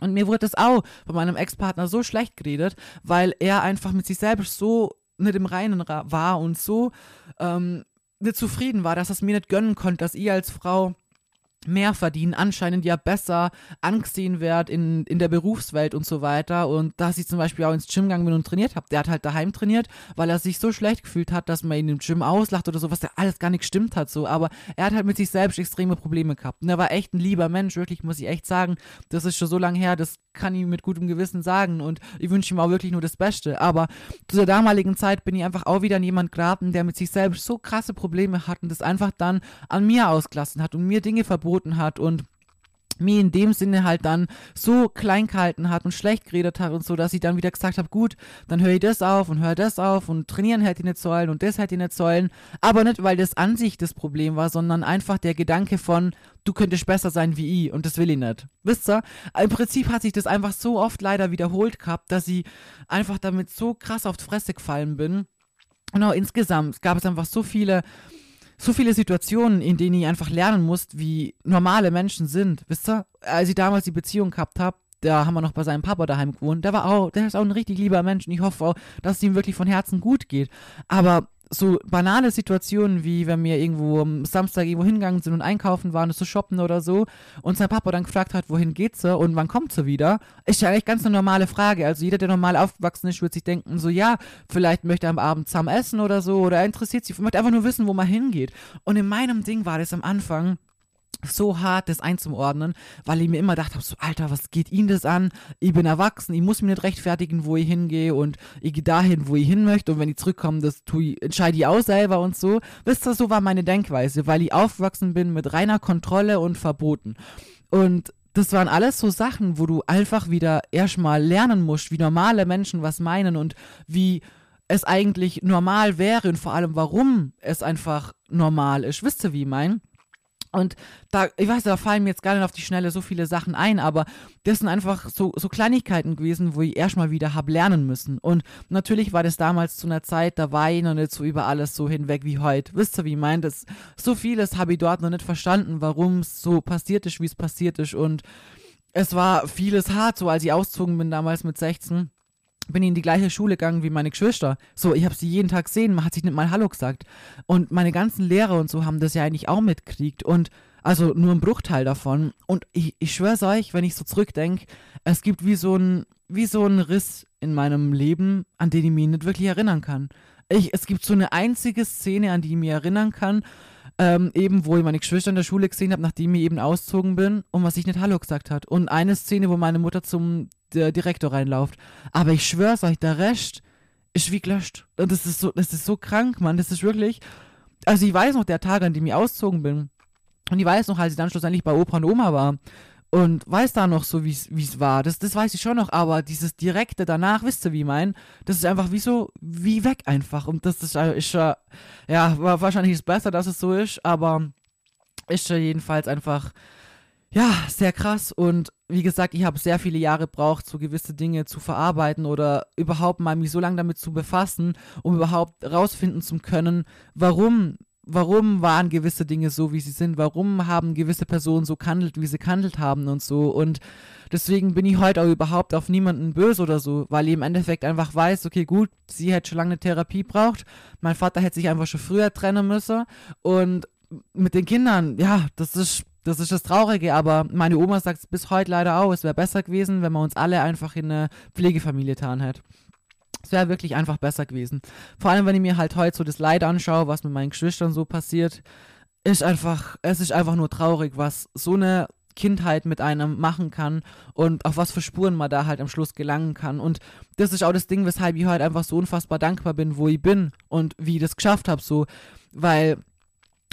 Und mir wurde es auch von meinem Ex-Partner so schlecht geredet, weil er einfach mit sich selbst so nicht im Reinen war und so ähm, nicht zufrieden war, dass er es mir nicht gönnen konnte, dass ich als Frau mehr verdienen, anscheinend ja besser angesehen wird in, in der Berufswelt und so weiter. Und dass ich zum Beispiel auch ins Gym gegangen bin und trainiert habe. Der hat halt daheim trainiert, weil er sich so schlecht gefühlt hat, dass man ihn im Gym auslacht oder so, was der alles gar nicht gestimmt hat. So. Aber er hat halt mit sich selbst extreme Probleme gehabt. Und er war echt ein lieber Mensch, wirklich, muss ich echt sagen. Das ist schon so lange her, das kann ich mit gutem Gewissen sagen. Und ich wünsche ihm auch wirklich nur das Beste. Aber zu der damaligen Zeit bin ich einfach auch wieder an jemand geraten, der mit sich selbst so krasse Probleme hat und das einfach dann an mir ausgelassen hat und mir Dinge verboten angeboten hat und mir in dem Sinne halt dann so klein gehalten hat und schlecht geredet hat und so, dass ich dann wieder gesagt habe, gut, dann höre ich das auf und höre das auf und trainieren hätte ich nicht sollen und das hätte ich nicht sollen. Aber nicht, weil das an sich das Problem war, sondern einfach der Gedanke von, du könntest besser sein wie ich und das will ich nicht. Wisst ihr? Im Prinzip hat sich das einfach so oft leider wiederholt gehabt, dass ich einfach damit so krass auf die Fresse gefallen bin. Genau, insgesamt gab es einfach so viele so viele Situationen, in denen ich einfach lernen musste, wie normale Menschen sind. Wisst ihr? Als ich damals die Beziehung gehabt habe, da haben wir noch bei seinem Papa daheim gewohnt. Der war auch, der ist auch ein richtig lieber Mensch und ich hoffe auch, dass es ihm wirklich von Herzen gut geht. Aber so banale Situationen, wie wenn wir irgendwo am Samstag irgendwo hingegangen sind und einkaufen waren, zu shoppen oder so, und sein Papa dann gefragt hat, wohin geht's sie und wann kommt sie wieder, ist ja eigentlich ganz eine normale Frage. Also jeder, der normal aufgewachsen ist, wird sich denken, so ja, vielleicht möchte er am Abend zusammen essen oder so, oder er interessiert sich, möchte einfach nur wissen, wo man hingeht. Und in meinem Ding war das am Anfang, so hart, das einzuordnen, weil ich mir immer gedacht habe, so, Alter, was geht Ihnen das an? Ich bin erwachsen, ich muss mir nicht rechtfertigen, wo ich hingehe und ich gehe dahin, wo ich hin möchte und wenn ich zurückkomme, das tue ich, entscheide ich auch selber und so. Wisst ihr, so war meine Denkweise, weil ich aufgewachsen bin mit reiner Kontrolle und Verboten. Und das waren alles so Sachen, wo du einfach wieder erstmal lernen musst, wie normale Menschen was meinen und wie es eigentlich normal wäre und vor allem, warum es einfach normal ist. Wisst ihr, wie ich meine? Und da, ich weiß, da fallen mir jetzt gar nicht auf die Schnelle so viele Sachen ein, aber das sind einfach so, so Kleinigkeiten gewesen, wo ich erstmal wieder hab lernen müssen. Und natürlich war das damals zu einer Zeit, da war ich noch nicht so über alles so hinweg wie heute. Wisst ihr, wie ich meine? Das, so vieles habe ich dort noch nicht verstanden, warum es so passiert ist, wie es passiert ist. Und es war vieles hart, so als ich ausgezogen bin damals mit 16 bin ich in die gleiche Schule gegangen wie meine Geschwister. So, ich habe sie jeden Tag gesehen, man hat sich nicht mal Hallo gesagt. Und meine ganzen Lehrer und so haben das ja eigentlich auch mitkriegt. Und also nur ein Bruchteil davon. Und ich, ich schwör's euch, wenn ich so zurückdenke, es gibt wie so ein, wie so ein Riss in meinem Leben, an den ich mich nicht wirklich erinnern kann. Ich, es gibt so eine einzige Szene, an die ich mich erinnern kann, ähm, eben wo ich meine Geschwister in der Schule gesehen habe, nachdem ich eben auszogen bin und was ich nicht Hallo gesagt hat. Und eine Szene, wo meine Mutter zum der Direktor reinlauft. Aber ich schwör's euch, der Rest ist wie gelöscht. Und das ist so, das ist so krank, Mann. Das ist wirklich. Also ich weiß noch der Tag, an dem ich auszogen bin. Und ich weiß noch, als ich dann schlussendlich bei Opa und Oma war. Und weiß da noch so, wie es war. Das, das weiß ich schon noch, aber dieses Direkte danach, wisst ihr, wie ich mein? Das ist einfach wie so, wie weg einfach. Und das ist, ist ja, ja, wahrscheinlich ist es besser, dass es so ist, aber ist ja jedenfalls einfach ja, sehr krass. Und wie gesagt, ich habe sehr viele Jahre gebraucht, so gewisse Dinge zu verarbeiten oder überhaupt mal mich so lange damit zu befassen, um überhaupt rausfinden zu können, warum warum waren gewisse Dinge so, wie sie sind, warum haben gewisse Personen so gehandelt, wie sie gehandelt haben und so. Und deswegen bin ich heute auch überhaupt auf niemanden böse oder so, weil ich im Endeffekt einfach weiß, okay, gut, sie hätte schon lange eine Therapie braucht, mein Vater hätte sich einfach schon früher trennen müssen und mit den Kindern, ja, das ist das ist das Traurige, aber meine Oma sagt es bis heute leider auch, es wäre besser gewesen, wenn man uns alle einfach in eine Pflegefamilie getan hätte. Es wäre wirklich einfach besser gewesen. Vor allem, wenn ich mir halt heute so das Leid anschaue, was mit meinen Geschwistern so passiert, ist einfach, es ist einfach nur traurig, was so eine Kindheit mit einem machen kann und auf was für Spuren man da halt am Schluss gelangen kann. Und das ist auch das Ding, weshalb ich heute einfach so unfassbar dankbar bin, wo ich bin und wie ich das geschafft habe, so, weil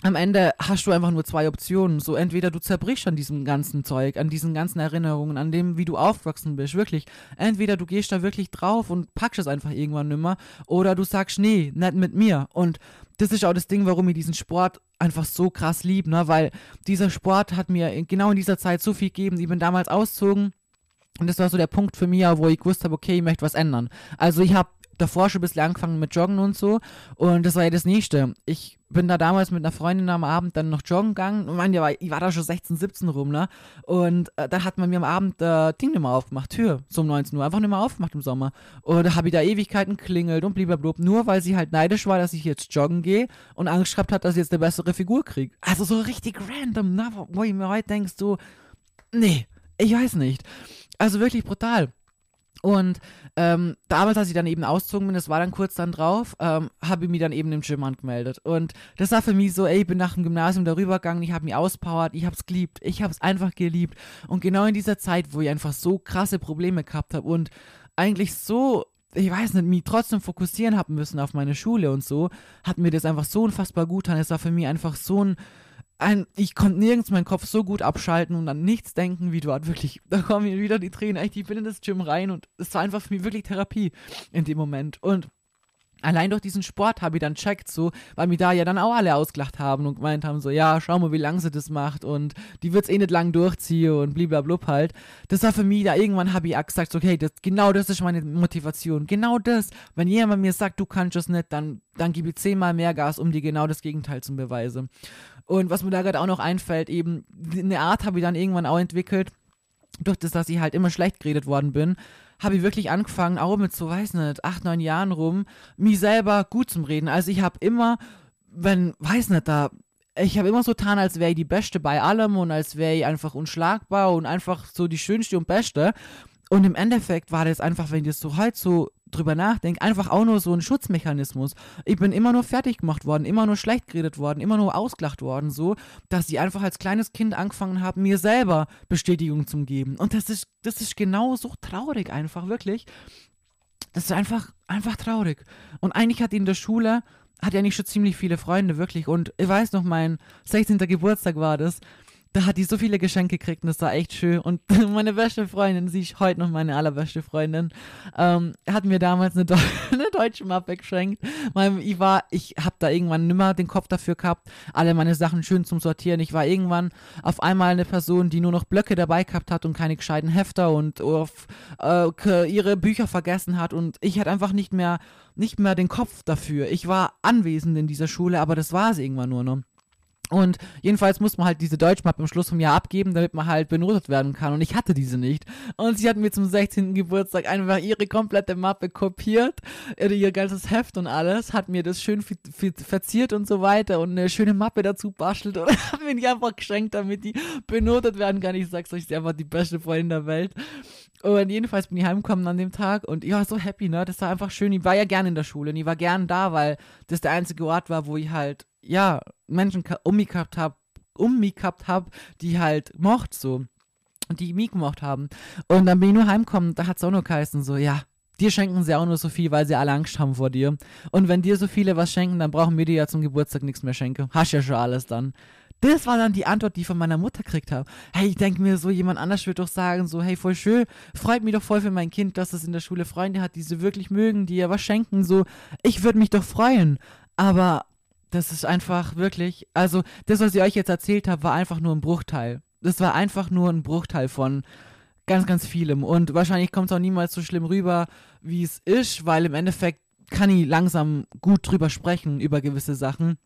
am Ende hast du einfach nur zwei Optionen. So, entweder du zerbrichst an diesem ganzen Zeug, an diesen ganzen Erinnerungen, an dem, wie du aufgewachsen bist, wirklich. Entweder du gehst da wirklich drauf und packst es einfach irgendwann nimmer, oder du sagst, nee, nicht mit mir. Und das ist auch das Ding, warum ich diesen Sport einfach so krass lieb, ne? Weil dieser Sport hat mir genau in dieser Zeit so viel gegeben. Ich bin damals auszogen. Und das war so der Punkt für mich, wo ich gewusst habe, okay, ich möchte was ändern. Also ich habe davor schon ein bisschen angefangen mit Joggen und so. Und das war ja das Nächste. Ich bin da damals mit einer Freundin am Abend dann noch joggen gegangen. Und meine, war, ich war da schon 16, 17 rum, ne? Und äh, dann hat man mir am Abend äh, Ding nicht mehr aufgemacht, Tür, so um 19 Uhr, einfach nicht mehr aufgemacht im Sommer. Und da habe ich da Ewigkeiten klingelt und blablabla, nur weil sie halt neidisch war, dass ich jetzt joggen gehe und Angst gehabt hat, dass ich jetzt eine bessere Figur kriege. Also so richtig random, ne? Wo ich mir heute denkst, so, nee, ich weiß nicht. Also wirklich brutal. Und ähm, damals, als ich dann eben auszogen bin, das war dann kurz dann drauf, ähm, habe ich mich dann eben im Gym angemeldet. Und das war für mich so, ey, ich bin nach dem Gymnasium darüber gegangen, ich habe mich auspowert, ich habe es geliebt, ich habe es einfach geliebt. Und genau in dieser Zeit, wo ich einfach so krasse Probleme gehabt habe und eigentlich so ich weiß nicht, mich trotzdem fokussieren haben müssen auf meine Schule und so, hat mir das einfach so unfassbar gut getan. Es war für mich einfach so ein ein, ich konnte nirgends meinen Kopf so gut abschalten und an nichts denken wie dort. Wirklich, da kommen mir wieder die Tränen. Echt, ich bin in das Gym rein und es war einfach für mich wirklich Therapie in dem Moment. Und allein durch diesen Sport habe ich dann checkt, so, weil mir da ja dann auch alle ausgelacht haben und gemeint haben, so, ja, schau mal, wie lang sie das macht und die wird es eh nicht lang durchziehen und bliblablub halt. Das war für mich, da irgendwann habe ich auch gesagt, okay, das, genau das ist meine Motivation. Genau das. Wenn jemand mir sagt, du kannst es nicht, dann, dann gebe ich zehnmal mehr Gas, um dir genau das Gegenteil zu beweisen. Und was mir da gerade auch noch einfällt, eben eine Art habe ich dann irgendwann auch entwickelt, durch das, dass ich halt immer schlecht geredet worden bin, habe ich wirklich angefangen, auch mit so, weiß nicht, acht, neun Jahren rum, mich selber gut zum Reden. Also ich habe immer, wenn, weiß nicht, da, ich habe immer so getan, als wäre ich die Beste bei allem und als wäre ich einfach unschlagbar und einfach so die Schönste und Beste. Und im Endeffekt war das einfach, wenn ich das so heute so drüber nachdenke, einfach auch nur so ein Schutzmechanismus. Ich bin immer nur fertig gemacht worden, immer nur schlecht geredet worden, immer nur ausgelacht worden, so, dass ich einfach als kleines Kind angefangen habe, mir selber Bestätigung zu geben. Und das ist, das ist genau so traurig einfach, wirklich. Das ist einfach, einfach traurig. Und eigentlich hat in der Schule, hat ja nicht schon ziemlich viele Freunde, wirklich. Und ich weiß noch, mein 16. Geburtstag war das da hat die so viele Geschenke gekriegt und das war echt schön. Und meine beste Freundin, sie ist heute noch meine allerbeste Freundin, ähm, hat mir damals eine, eine deutsche Mappe geschenkt. Ich war, ich habe da irgendwann nimmer den Kopf dafür gehabt, alle meine Sachen schön zum Sortieren. Ich war irgendwann auf einmal eine Person, die nur noch Blöcke dabei gehabt hat und keine gescheiten Hefter und auf, äh, ihre Bücher vergessen hat. Und ich hatte einfach nicht mehr, nicht mehr den Kopf dafür. Ich war anwesend in dieser Schule, aber das war es irgendwann nur noch. Und jedenfalls muss man halt diese Deutschmappe am Schluss vom Jahr abgeben, damit man halt benotet werden kann. Und ich hatte diese nicht. Und sie hat mir zum 16. Geburtstag einfach ihre komplette Mappe kopiert, ihr ganzes Heft und alles, hat mir das schön verziert und so weiter und eine schöne Mappe dazu bastelt und hat mir die einfach geschenkt, damit die benotet werden kann. Ich sag's euch, sie ist einfach die beste Freundin der Welt. Und jedenfalls bin ich heimgekommen an dem Tag und ich war so happy, ne? Das war einfach schön. Ich war ja gern in der Schule und ich war gern da, weil das der einzige Ort war, wo ich halt ja, Menschen um mich gehabt habe, um habe, die halt mocht so. Und die mich gemocht haben. Und dann bin ich nur heimgekommen, da hat es auch nur geheißen, so, ja, dir schenken sie auch nur so viel, weil sie alle Angst haben vor dir. Und wenn dir so viele was schenken, dann brauchen wir dir ja zum Geburtstag nichts mehr schenken. Hast ja schon alles dann. Das war dann die Antwort, die ich von meiner Mutter gekriegt habe. Hey, ich denke mir so, jemand anders würde doch sagen, so, hey, voll schön, freut mich doch voll für mein Kind, dass es in der Schule Freunde hat, die sie wirklich mögen, die ihr was schenken, so, ich würde mich doch freuen. Aber das ist einfach wirklich, also das, was ich euch jetzt erzählt habe, war einfach nur ein Bruchteil das war einfach nur ein Bruchteil von ganz, ganz vielem. Und wahrscheinlich kommt es auch niemals so schlimm rüber, wie es ist, weil im Endeffekt kann ich langsam gut drüber sprechen, über gewisse Sachen.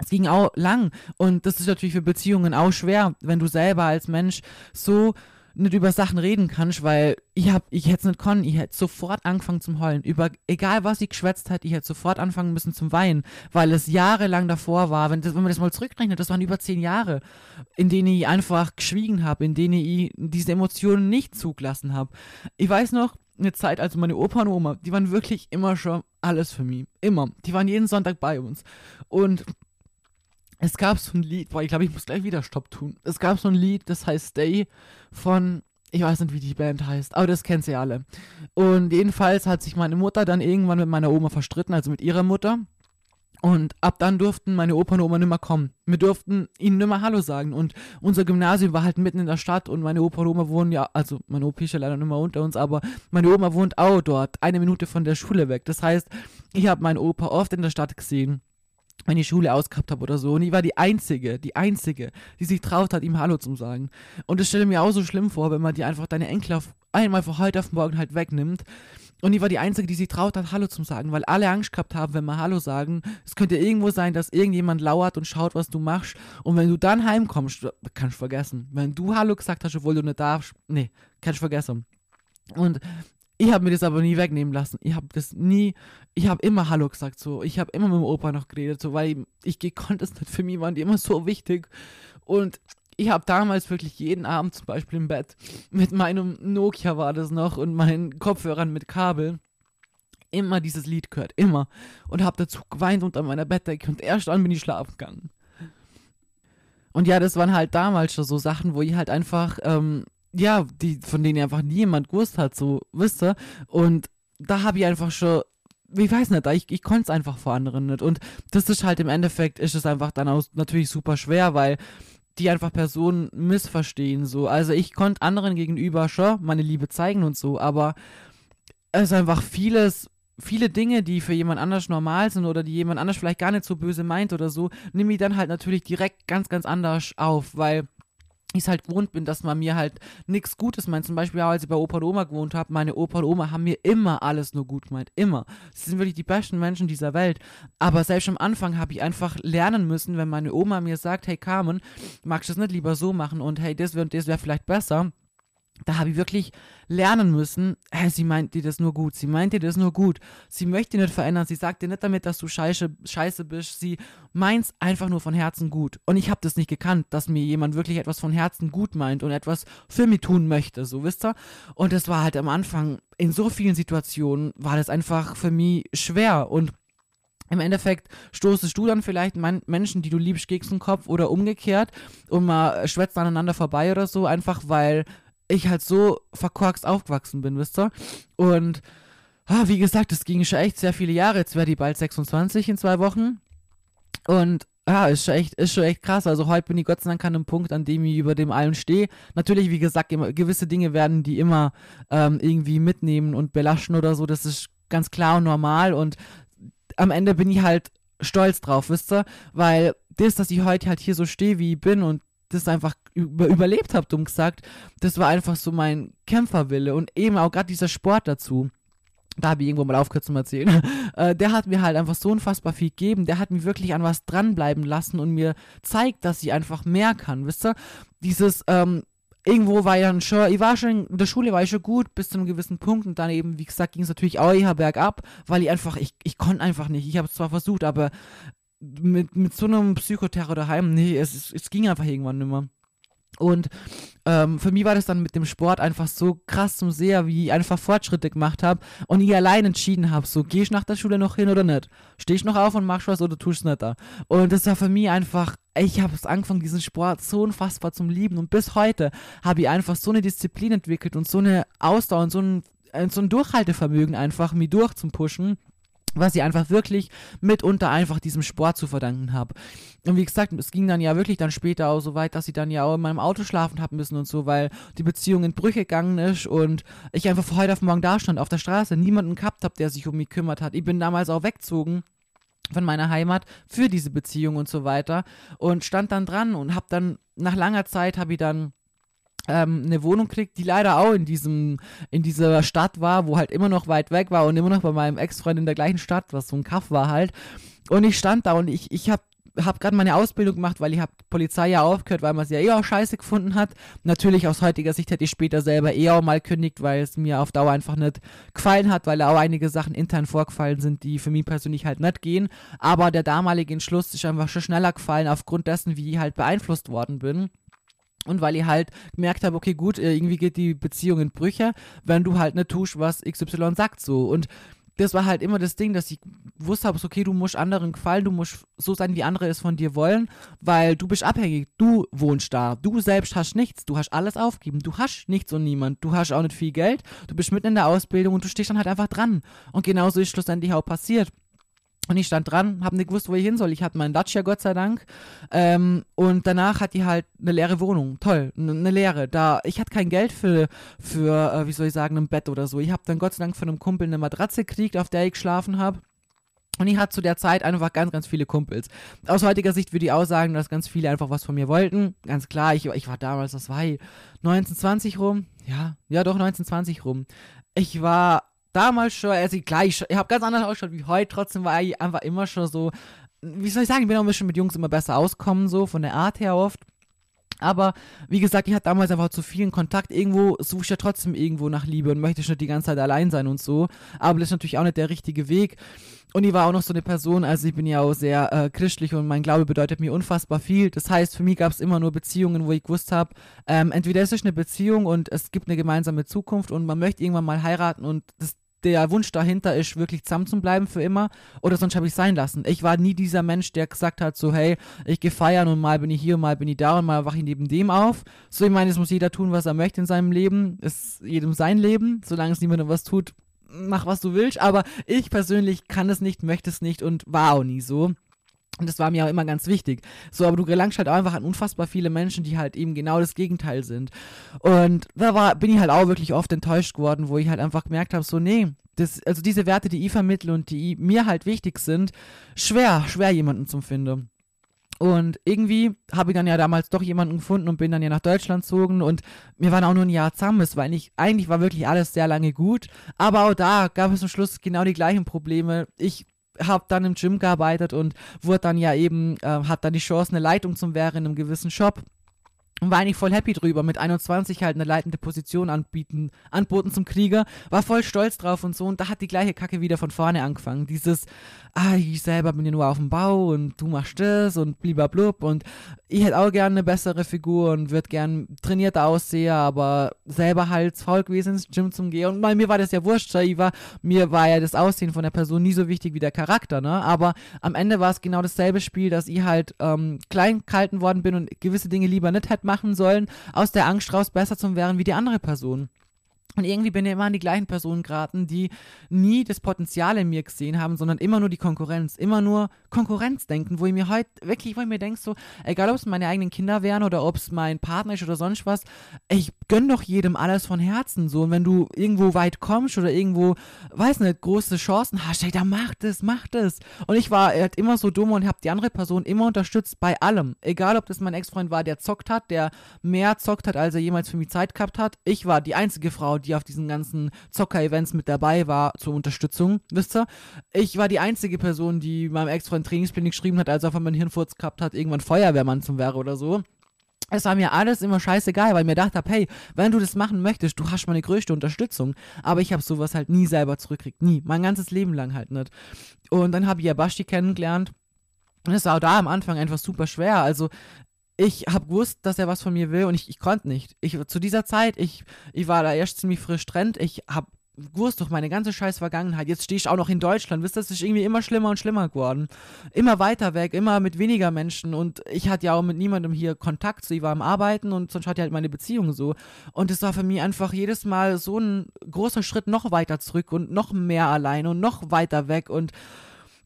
Es ging auch lang und das ist natürlich für Beziehungen auch schwer, wenn du selber als Mensch so nicht über Sachen reden kannst, weil ich hab, ich hätte es nicht können, ich hätte sofort angefangen zum Heulen. Über, egal was ich geschwätzt hätte, ich hätte sofort anfangen müssen zum Weinen, weil es jahrelang davor war, wenn, das, wenn man das mal zurückrechnet, das waren über zehn Jahre, in denen ich einfach geschwiegen habe, in denen ich diese Emotionen nicht zugelassen habe. Ich weiß noch, eine Zeit, also meine Opa und Oma, die waren wirklich immer schon alles für mich. Immer. Die waren jeden Sonntag bei uns. Und es gab so ein Lied, boah, ich glaube, ich muss gleich wieder Stopp tun. Es gab so ein Lied, das heißt Stay von, ich weiß nicht, wie die Band heißt, aber das kennt ihr alle. Und jedenfalls hat sich meine Mutter dann irgendwann mit meiner Oma verstritten, also mit ihrer Mutter. Und ab dann durften meine Opa und Oma nimmer kommen. Wir durften ihnen nimmer Hallo sagen. Und unser Gymnasium war halt mitten in der Stadt und meine Opa und Oma wohnen ja, also meine Opa ist ja leider nicht mehr unter uns, aber meine Oma wohnt auch dort, eine Minute von der Schule weg. Das heißt, ich habe meinen Opa oft in der Stadt gesehen wenn ich Schule ausgehabt habe oder so. Und ich war die Einzige, die Einzige, die sich traut hat, ihm Hallo zu sagen. Und das stelle mir auch so schlimm vor, wenn man dir einfach deine Enkel auf einmal von heute auf morgen halt wegnimmt. Und ich war die Einzige, die sich traut hat, Hallo zu sagen, weil alle Angst gehabt haben, wenn wir Hallo sagen. Es könnte irgendwo sein, dass irgendjemand lauert und schaut, was du machst. Und wenn du dann heimkommst, kannst du vergessen. Wenn du Hallo gesagt hast, obwohl du nicht darfst, nee, kannst du vergessen. Und ich habe mir das aber nie wegnehmen lassen. Ich habe das nie, ich habe immer Hallo gesagt, so. Ich habe immer mit dem Opa noch geredet, so, weil ich, ich konnte es nicht. Für mich waren die immer so wichtig. Und ich habe damals wirklich jeden Abend zum Beispiel im Bett mit meinem Nokia war das noch und meinen Kopfhörern mit Kabel immer dieses Lied gehört, immer. Und habe dazu geweint unter meiner Bettdecke und erst dann bin ich schlafen gegangen. Und ja, das waren halt damals schon so Sachen, wo ich halt einfach ähm, ja, die, von denen einfach niemand gewusst hat, so, wisst ihr? Und da habe ich einfach schon, ich weiß nicht, ich, ich konnte es einfach vor anderen nicht. Und das ist halt im Endeffekt, ist es einfach dann auch natürlich super schwer, weil die einfach Personen missverstehen, so. Also ich konnte anderen gegenüber schon meine Liebe zeigen und so, aber es ist einfach vieles, viele Dinge, die für jemand anders normal sind oder die jemand anders vielleicht gar nicht so böse meint oder so, nehme ich dann halt natürlich direkt ganz, ganz anders auf, weil ich es halt gewohnt bin, dass man mir halt nichts Gutes meint. Zum Beispiel, als ich bei Opa und Oma gewohnt habe, meine Opa und Oma haben mir immer alles nur gut gemeint. Immer. Sie sind wirklich die besten Menschen dieser Welt. Aber selbst am Anfang habe ich einfach lernen müssen, wenn meine Oma mir sagt, hey Carmen, magst du es nicht lieber so machen und hey, das wäre das wäre vielleicht besser da habe ich wirklich lernen müssen, hey, sie meint dir das nur gut, sie meint dir das nur gut, sie möchte nicht verändern, sie sagt dir nicht damit, dass du scheiße, scheiße bist, sie meint einfach nur von Herzen gut. Und ich habe das nicht gekannt, dass mir jemand wirklich etwas von Herzen gut meint und etwas für mich tun möchte, so wisst ihr. Und das war halt am Anfang, in so vielen Situationen war das einfach für mich schwer und im Endeffekt stoßest du dann vielleicht Menschen, die du liebst, gegen den Kopf oder umgekehrt und mal schwätzt aneinander vorbei oder so, einfach weil ich halt so verkorkst aufgewachsen bin, wisst ihr? Und ah, wie gesagt, es ging schon echt sehr viele Jahre. Jetzt wäre die bald 26 in zwei Wochen. Und ja, ist schon echt, ist schon echt krass. Also heute bin ich Gott sei Dank an einem Punkt, an dem ich über dem allen stehe. Natürlich, wie gesagt, immer, gewisse Dinge werden die immer ähm, irgendwie mitnehmen und belaschen oder so. Das ist ganz klar und normal. Und am Ende bin ich halt stolz drauf, wisst ihr? Weil das, dass ich heute halt hier so stehe, wie ich bin und das einfach über, überlebt habe, dumm gesagt, das war einfach so mein Kämpferwille und eben auch gerade dieser Sport dazu. Da habe ich irgendwo mal aufgehört zu erzählen. Äh, der hat mir halt einfach so unfassbar viel gegeben. Der hat mich wirklich an was dranbleiben lassen und mir zeigt, dass ich einfach mehr kann. Wisst ihr? Dieses, ähm, irgendwo war dann schon, ich war schon in der Schule, war ich schon gut bis zu einem gewissen Punkt und dann eben, wie gesagt, ging es natürlich auch eher bergab, weil ich einfach, ich, ich konnte einfach nicht. Ich habe es zwar versucht, aber mit, mit so einem Psychoterror daheim, nee, es, es ging einfach irgendwann nicht mehr. Und ähm, für mich war das dann mit dem Sport einfach so krass zum Seher, wie ich einfach Fortschritte gemacht habe und ich allein entschieden habe, so gehe ich nach der Schule noch hin oder nicht? Stehe ich noch auf und mach was oder tust du nicht da? Und das war für mich einfach, ich habe es angefangen, diesen Sport so unfassbar zum Lieben und bis heute habe ich einfach so eine Disziplin entwickelt und so eine Ausdauer und so ein, so ein Durchhaltevermögen einfach, mich durchzupushen was ich einfach wirklich mitunter einfach diesem Sport zu verdanken habe. Und wie gesagt, es ging dann ja wirklich dann später auch so weit, dass ich dann ja auch in meinem Auto schlafen habe müssen und so, weil die Beziehung in Brüche gegangen ist und ich einfach von heute auf morgen da stand auf der Straße, niemanden gehabt habe, der sich um mich kümmert hat. Ich bin damals auch weggezogen von meiner Heimat für diese Beziehung und so weiter und stand dann dran und habe dann nach langer Zeit habe ich dann ähm, eine Wohnung kriegt, die leider auch in diesem in dieser Stadt war, wo halt immer noch weit weg war und immer noch bei meinem Ex-Freund in der gleichen Stadt, was so ein Kaff war halt. Und ich stand da und ich ich habe habe gerade meine Ausbildung gemacht, weil ich habe Polizei ja aufgehört, weil man es ja eh auch scheiße gefunden hat. Natürlich aus heutiger Sicht hätte ich später selber eh auch mal kündigt, weil es mir auf Dauer einfach nicht gefallen hat, weil auch einige Sachen intern vorgefallen sind, die für mich persönlich halt nicht gehen. Aber der damalige Entschluss ist einfach schon schneller gefallen aufgrund dessen, wie ich halt beeinflusst worden bin. Und weil ich halt gemerkt habe, okay, gut, äh, irgendwie geht die Beziehung in Brüche, wenn du halt nicht tust, was XY sagt so. Und das war halt immer das Ding, dass ich wusste habe, okay, du musst anderen gefallen, du musst so sein, wie andere es von dir wollen, weil du bist abhängig, du wohnst da, du selbst hast nichts, du hast alles aufgegeben, du hast nichts und niemand, du hast auch nicht viel Geld, du bist mitten in der Ausbildung und du stehst dann halt einfach dran. Und genauso ist schlussendlich auch passiert. Und ich stand dran, habe nicht gewusst, wo ich hin soll. Ich hatte meinen Dacia, Gott sei Dank. Ähm, und danach hat die halt eine leere Wohnung. Toll, eine leere. Da, ich hatte kein Geld für, für äh, wie soll ich sagen, ein Bett oder so. Ich habe dann Gott sei Dank von einem Kumpel eine Matratze gekriegt, auf der ich geschlafen habe. Und ich hatte zu der Zeit einfach ganz, ganz viele Kumpels. Aus heutiger Sicht würde ich auch sagen, dass ganz viele einfach was von mir wollten. Ganz klar, ich, ich war damals, das war 1920 rum. Ja, ja doch, 1920 rum. Ich war damals schon, also klar, ich, ich habe ganz anders ausgeschaut wie heute, trotzdem war ich einfach immer schon so, wie soll ich sagen, ich bin auch ein bisschen mit Jungs immer besser auskommen, so von der Art her oft. Aber wie gesagt, ich hatte damals einfach zu vielen Kontakt. Irgendwo suche ich ja trotzdem irgendwo nach Liebe und möchte nicht die ganze Zeit allein sein und so. Aber das ist natürlich auch nicht der richtige Weg. Und ich war auch noch so eine Person, also ich bin ja auch sehr äh, christlich und mein Glaube bedeutet mir unfassbar viel. Das heißt, für mich gab es immer nur Beziehungen, wo ich gewusst habe, ähm, entweder ist es eine Beziehung und es gibt eine gemeinsame Zukunft und man möchte irgendwann mal heiraten und das der Wunsch dahinter ist, wirklich zusammen zu bleiben für immer oder sonst habe ich sein lassen. Ich war nie dieser Mensch, der gesagt hat, so hey, ich gehe feiern und mal bin ich hier und mal bin ich da und mal wache ich neben dem auf. So, ich meine, es muss jeder tun, was er möchte in seinem Leben. Es ist jedem sein Leben, solange es niemandem was tut, mach was du willst. Aber ich persönlich kann es nicht, möchte es nicht und war auch nie so. Und das war mir auch immer ganz wichtig. So, aber du gelangst halt auch einfach an unfassbar viele Menschen, die halt eben genau das Gegenteil sind. Und da war, bin ich halt auch wirklich oft enttäuscht geworden, wo ich halt einfach gemerkt habe, so, nee, das, also diese Werte, die ich vermittle und die mir halt wichtig sind, schwer, schwer jemanden zu finden. Und irgendwie habe ich dann ja damals doch jemanden gefunden und bin dann ja nach Deutschland gezogen und wir waren auch nur ein Jahr zusammen. Es war eigentlich, eigentlich war wirklich alles sehr lange gut, aber auch da gab es am Schluss genau die gleichen Probleme. Ich habe dann im Gym gearbeitet und wurde dann ja eben, äh, hat dann die Chance, eine Leitung zu werden in einem gewissen Shop und war eigentlich voll happy drüber, mit 21 halt eine leitende Position anbieten, anboten zum Krieger, war voll stolz drauf und so. Und da hat die gleiche Kacke wieder von vorne angefangen. Dieses, ah, ich selber bin ja nur auf dem Bau und du machst das und blub und ich hätte auch gerne eine bessere Figur und würde gern trainierter aussehen, aber selber halt faul gewesen ins Gym zum Gehen. Und mal, mir war das ja wurscht, ich war, mir war ja das Aussehen von der Person nie so wichtig wie der Charakter, ne, aber am Ende war es genau dasselbe Spiel, dass ich halt ähm, klein gehalten worden bin und gewisse Dinge lieber nicht hätte machen sollen, aus der Angst raus besser zu werden wie die andere Person. Und irgendwie bin ich immer an die gleichen Personen geraten, die nie das Potenzial in mir gesehen haben, sondern immer nur die Konkurrenz, immer nur Konkurrenz denken, wo ich mir heute wirklich, wo ich mir denke, so, egal ob es meine eigenen Kinder wären oder ob es mein Partner ist oder sonst was, ich gönn doch jedem alles von Herzen, so. Und wenn du irgendwo weit kommst oder irgendwo, weiß nicht, große Chancen hast, ey, dann mach das, mach das. Und ich war halt immer so dumm und habe die andere Person immer unterstützt bei allem. Egal ob das mein Ex-Freund war, der zockt hat, der mehr zockt hat, als er jemals für mich Zeit gehabt hat. Ich war die einzige Frau, die auf diesen ganzen Zocker-Events mit dabei war zur Unterstützung, wisst ihr? Ich war die einzige Person, die meinem Ex-Freund Trainingspläne geschrieben hat, als er von meinem Hirnfurz gehabt hat, irgendwann Feuerwehrmann zum wäre oder so. Es war mir alles immer scheißegal, weil ich mir dachte, hey, wenn du das machen möchtest, du hast meine größte Unterstützung. Aber ich habe sowas halt nie selber zurückgekriegt. Nie. Mein ganzes Leben lang halt nicht. Und dann habe ich ja Basti kennengelernt. Und es war auch da am Anfang einfach super schwer. Also ich habe gewusst, dass er was von mir will und ich, ich konnte nicht. Ich zu dieser Zeit, ich, ich war da erst ziemlich frisch Trend, ich habe gewusst durch meine ganze scheiß Vergangenheit. Jetzt stehe ich auch noch in Deutschland. Wisst ihr, das ist irgendwie immer schlimmer und schlimmer geworden. Immer weiter weg, immer mit weniger Menschen und ich hatte ja auch mit niemandem hier Kontakt. So, ich war am Arbeiten und sonst hatte ich halt meine Beziehung so. Und es war für mich einfach jedes Mal so ein großer Schritt noch weiter zurück und noch mehr allein und noch weiter weg und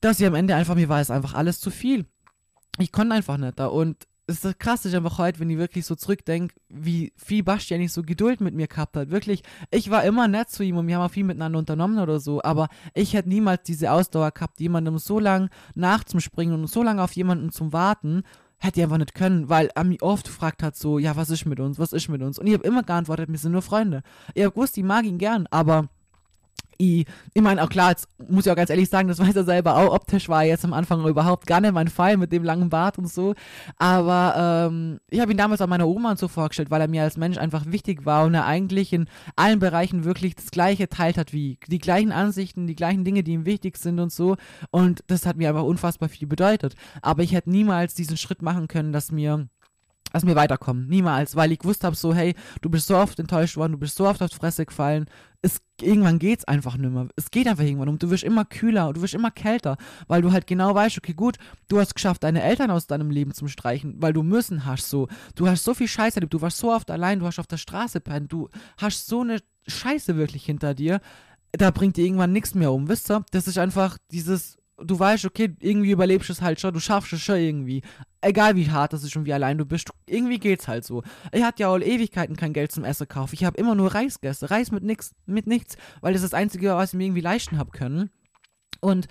dass ich am Ende einfach, mir war es einfach alles zu viel. Ich konnte einfach nicht da und ist krass, ich einfach heute, wenn ich wirklich so zurückdenke, wie viel Basti eigentlich so Geduld mit mir gehabt hat. Wirklich, ich war immer nett zu ihm und wir haben auch viel miteinander unternommen oder so, aber ich hätte niemals diese Ausdauer gehabt, jemandem so lang nachzuspringen und so lange auf jemanden zu warten, hätte ich einfach nicht können, weil er mich oft gefragt hat, so, ja, was ist mit uns, was ist mit uns? Und ich habe immer geantwortet, wir sind nur Freunde. Ich habe gewusst, ich mag ihn gern, aber ich, ich meine, auch klar, jetzt muss ich auch ganz ehrlich sagen, das weiß er selber auch, optisch war er jetzt am Anfang überhaupt gar nicht mein Fall mit dem langen Bart und so. Aber ähm, ich habe ihn damals auch meiner Oma und so vorgestellt, weil er mir als Mensch einfach wichtig war und er eigentlich in allen Bereichen wirklich das Gleiche teilt hat wie die gleichen Ansichten, die gleichen Dinge, die ihm wichtig sind und so. Und das hat mir einfach unfassbar viel bedeutet. Aber ich hätte niemals diesen Schritt machen können, dass mir dass mir weiterkommen. Niemals, weil ich gewusst habe, so, hey, du bist so oft enttäuscht worden, du bist so oft auf die Fresse gefallen. Es, irgendwann geht's einfach nicht mehr. Es geht einfach irgendwann und du wirst immer kühler und du wirst immer kälter, weil du halt genau weißt, okay, gut, du hast geschafft, deine Eltern aus deinem Leben zu streichen, weil du müssen hast so. Du hast so viel Scheiße erlebt, du warst so oft allein, du hast auf der Straße pennt, du hast so eine Scheiße wirklich hinter dir. Da bringt dir irgendwann nichts mehr um, wisst ihr? Das ist einfach dieses du weißt, okay, irgendwie überlebst du es halt schon, du schaffst es schon irgendwie. Egal wie hart das ist und wie allein du bist, irgendwie geht's halt so. Ich hatte ja auch Ewigkeiten kein Geld zum Essen kaufen. Ich habe immer nur Reis gegessen. Reis mit nix, mit nichts, weil das ist das Einzige, was ich mir irgendwie leisten habe können. Und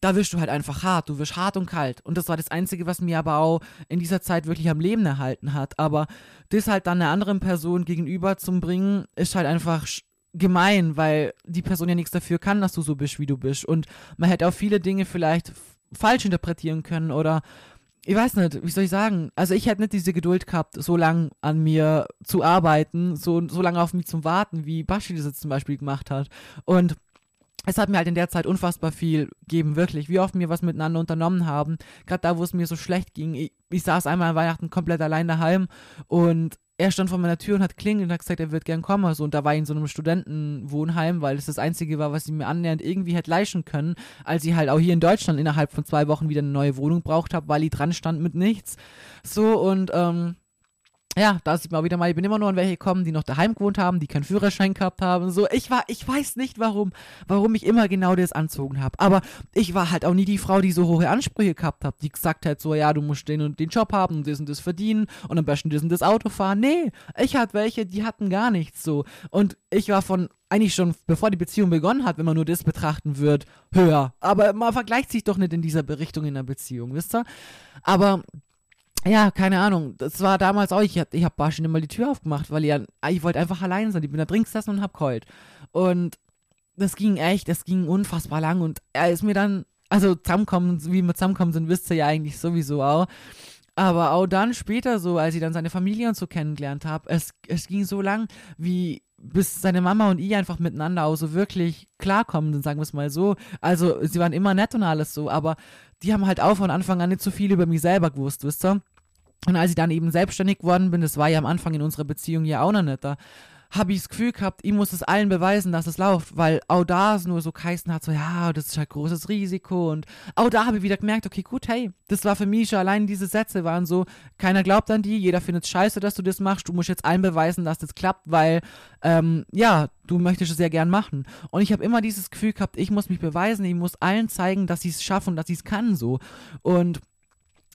da wirst du halt einfach hart, du wirst hart und kalt. Und das war das Einzige, was mir aber auch in dieser Zeit wirklich am Leben erhalten hat. Aber das halt dann einer anderen Person gegenüber zu bringen, ist halt einfach gemein, weil die Person ja nichts dafür kann, dass du so bist, wie du bist. Und man hätte auch viele Dinge vielleicht falsch interpretieren können oder ich weiß nicht, wie soll ich sagen? Also ich hätte nicht diese Geduld gehabt, so lange an mir zu arbeiten, so, so lange auf mich zu warten, wie Bashi das jetzt zum Beispiel gemacht hat. Und es hat mir halt in der Zeit unfassbar viel gegeben, wirklich. Wie oft wir was miteinander unternommen haben. Gerade da, wo es mir so schlecht ging. Ich, ich saß einmal an Weihnachten komplett allein daheim und er stand vor meiner Tür und hat klingelt und hat gesagt, er wird gern kommen. Also, und da war ich in so einem Studentenwohnheim, weil es das Einzige war, was ich mir annähernd irgendwie hätte leisten können, als ich halt auch hier in Deutschland innerhalb von zwei Wochen wieder eine neue Wohnung braucht habe, weil ich dran stand mit nichts. So, und ähm, ja, da sieht man wieder mal, ich bin immer nur an welche gekommen, die noch daheim gewohnt haben, die keinen Führerschein gehabt haben. So, ich war, ich weiß nicht warum, warum ich immer genau das anzogen habe. Aber ich war halt auch nie die Frau, die so hohe Ansprüche gehabt hat, die gesagt hat, so, ja, du musst den und den Job haben und das und das verdienen und am besten das und das Auto fahren. Nee, ich hatte welche, die hatten gar nichts so. Und ich war von eigentlich schon, bevor die Beziehung begonnen hat, wenn man nur das betrachten wird, höher. Aber man vergleicht sich doch nicht in dieser Berichtung in der Beziehung, wisst ihr? Aber ja, keine Ahnung. Das war damals auch, ich, ich habe Barschen immer die Tür aufgemacht, weil ich, ich wollte einfach allein sein. Ich bin da drin gesessen und hab geheult. Und das ging echt, das ging unfassbar lang und er ist mir dann, also zusammenkommen, wie wir zusammenkommen sind, wisst ihr ja eigentlich sowieso auch. Aber auch dann später so, als ich dann seine Familie und so kennengelernt habe, es, es ging so lang, wie bis seine Mama und ich einfach miteinander auch so wirklich klarkommen, sagen wir es mal so. Also sie waren immer nett und alles so, aber die haben halt auch von Anfang an nicht so viel über mich selber gewusst, wisst ihr? Und als ich dann eben selbstständig geworden bin, das war ja am Anfang in unserer Beziehung ja auch noch nicht, da habe ich das Gefühl gehabt, ich muss es allen beweisen, dass es läuft, weil auch da es nur so geheißen hat, so ja, das ist halt großes Risiko und auch da habe ich wieder gemerkt, okay, gut, hey, das war für mich schon allein diese Sätze waren so, keiner glaubt an die, jeder findet es scheiße, dass du das machst, du musst jetzt allen beweisen, dass das klappt, weil, ähm, ja, du möchtest es sehr gern machen. Und ich habe immer dieses Gefühl gehabt, ich muss mich beweisen, ich muss allen zeigen, dass ich es schaffe und dass ich es kann, so. Und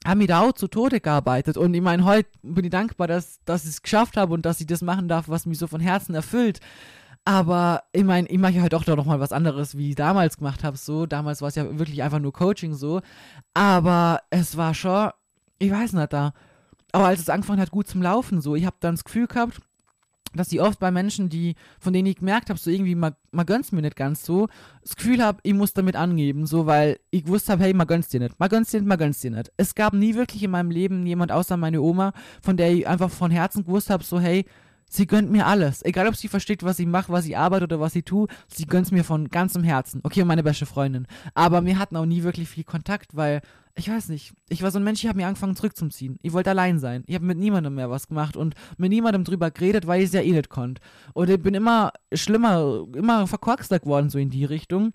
haben mich da auch zu Tode gearbeitet. Und ich meine, heute bin ich dankbar, dass, dass ich es geschafft habe und dass ich das machen darf, was mich so von Herzen erfüllt. Aber ich meine, ich mache halt auch da noch mal was anderes, wie ich damals gemacht habe. So, damals war es ja wirklich einfach nur Coaching so. Aber es war schon, ich weiß nicht, da. Aber als es angefangen hat, gut zum Laufen, so, ich habe dann das Gefühl gehabt, dass ich oft bei Menschen, die, von denen ich gemerkt habe, so irgendwie, man, man gönnt's mir nicht ganz so, das Gefühl habe, ich muss damit angeben, so, weil ich gewusst habe, hey, man gönnt's dir nicht, man gönnt's dir nicht, man gönnt's dir nicht. Es gab nie wirklich in meinem Leben jemand außer meine Oma, von der ich einfach von Herzen gewusst habe, so, hey, sie gönnt mir alles. Egal, ob sie versteht, was ich mache, was ich arbeite oder was ich tue, sie gönnt's mir von ganzem Herzen. Okay, meine beste Freundin. Aber wir hatten auch nie wirklich viel Kontakt, weil ich weiß nicht, ich war so ein Mensch, ich habe mir angefangen zurückzuziehen. Ich wollte allein sein. Ich habe mit niemandem mehr was gemacht und mit niemandem drüber geredet, weil ich es ja eh nicht konnte. Und ich bin immer schlimmer, immer verkorkster geworden, so in die Richtung.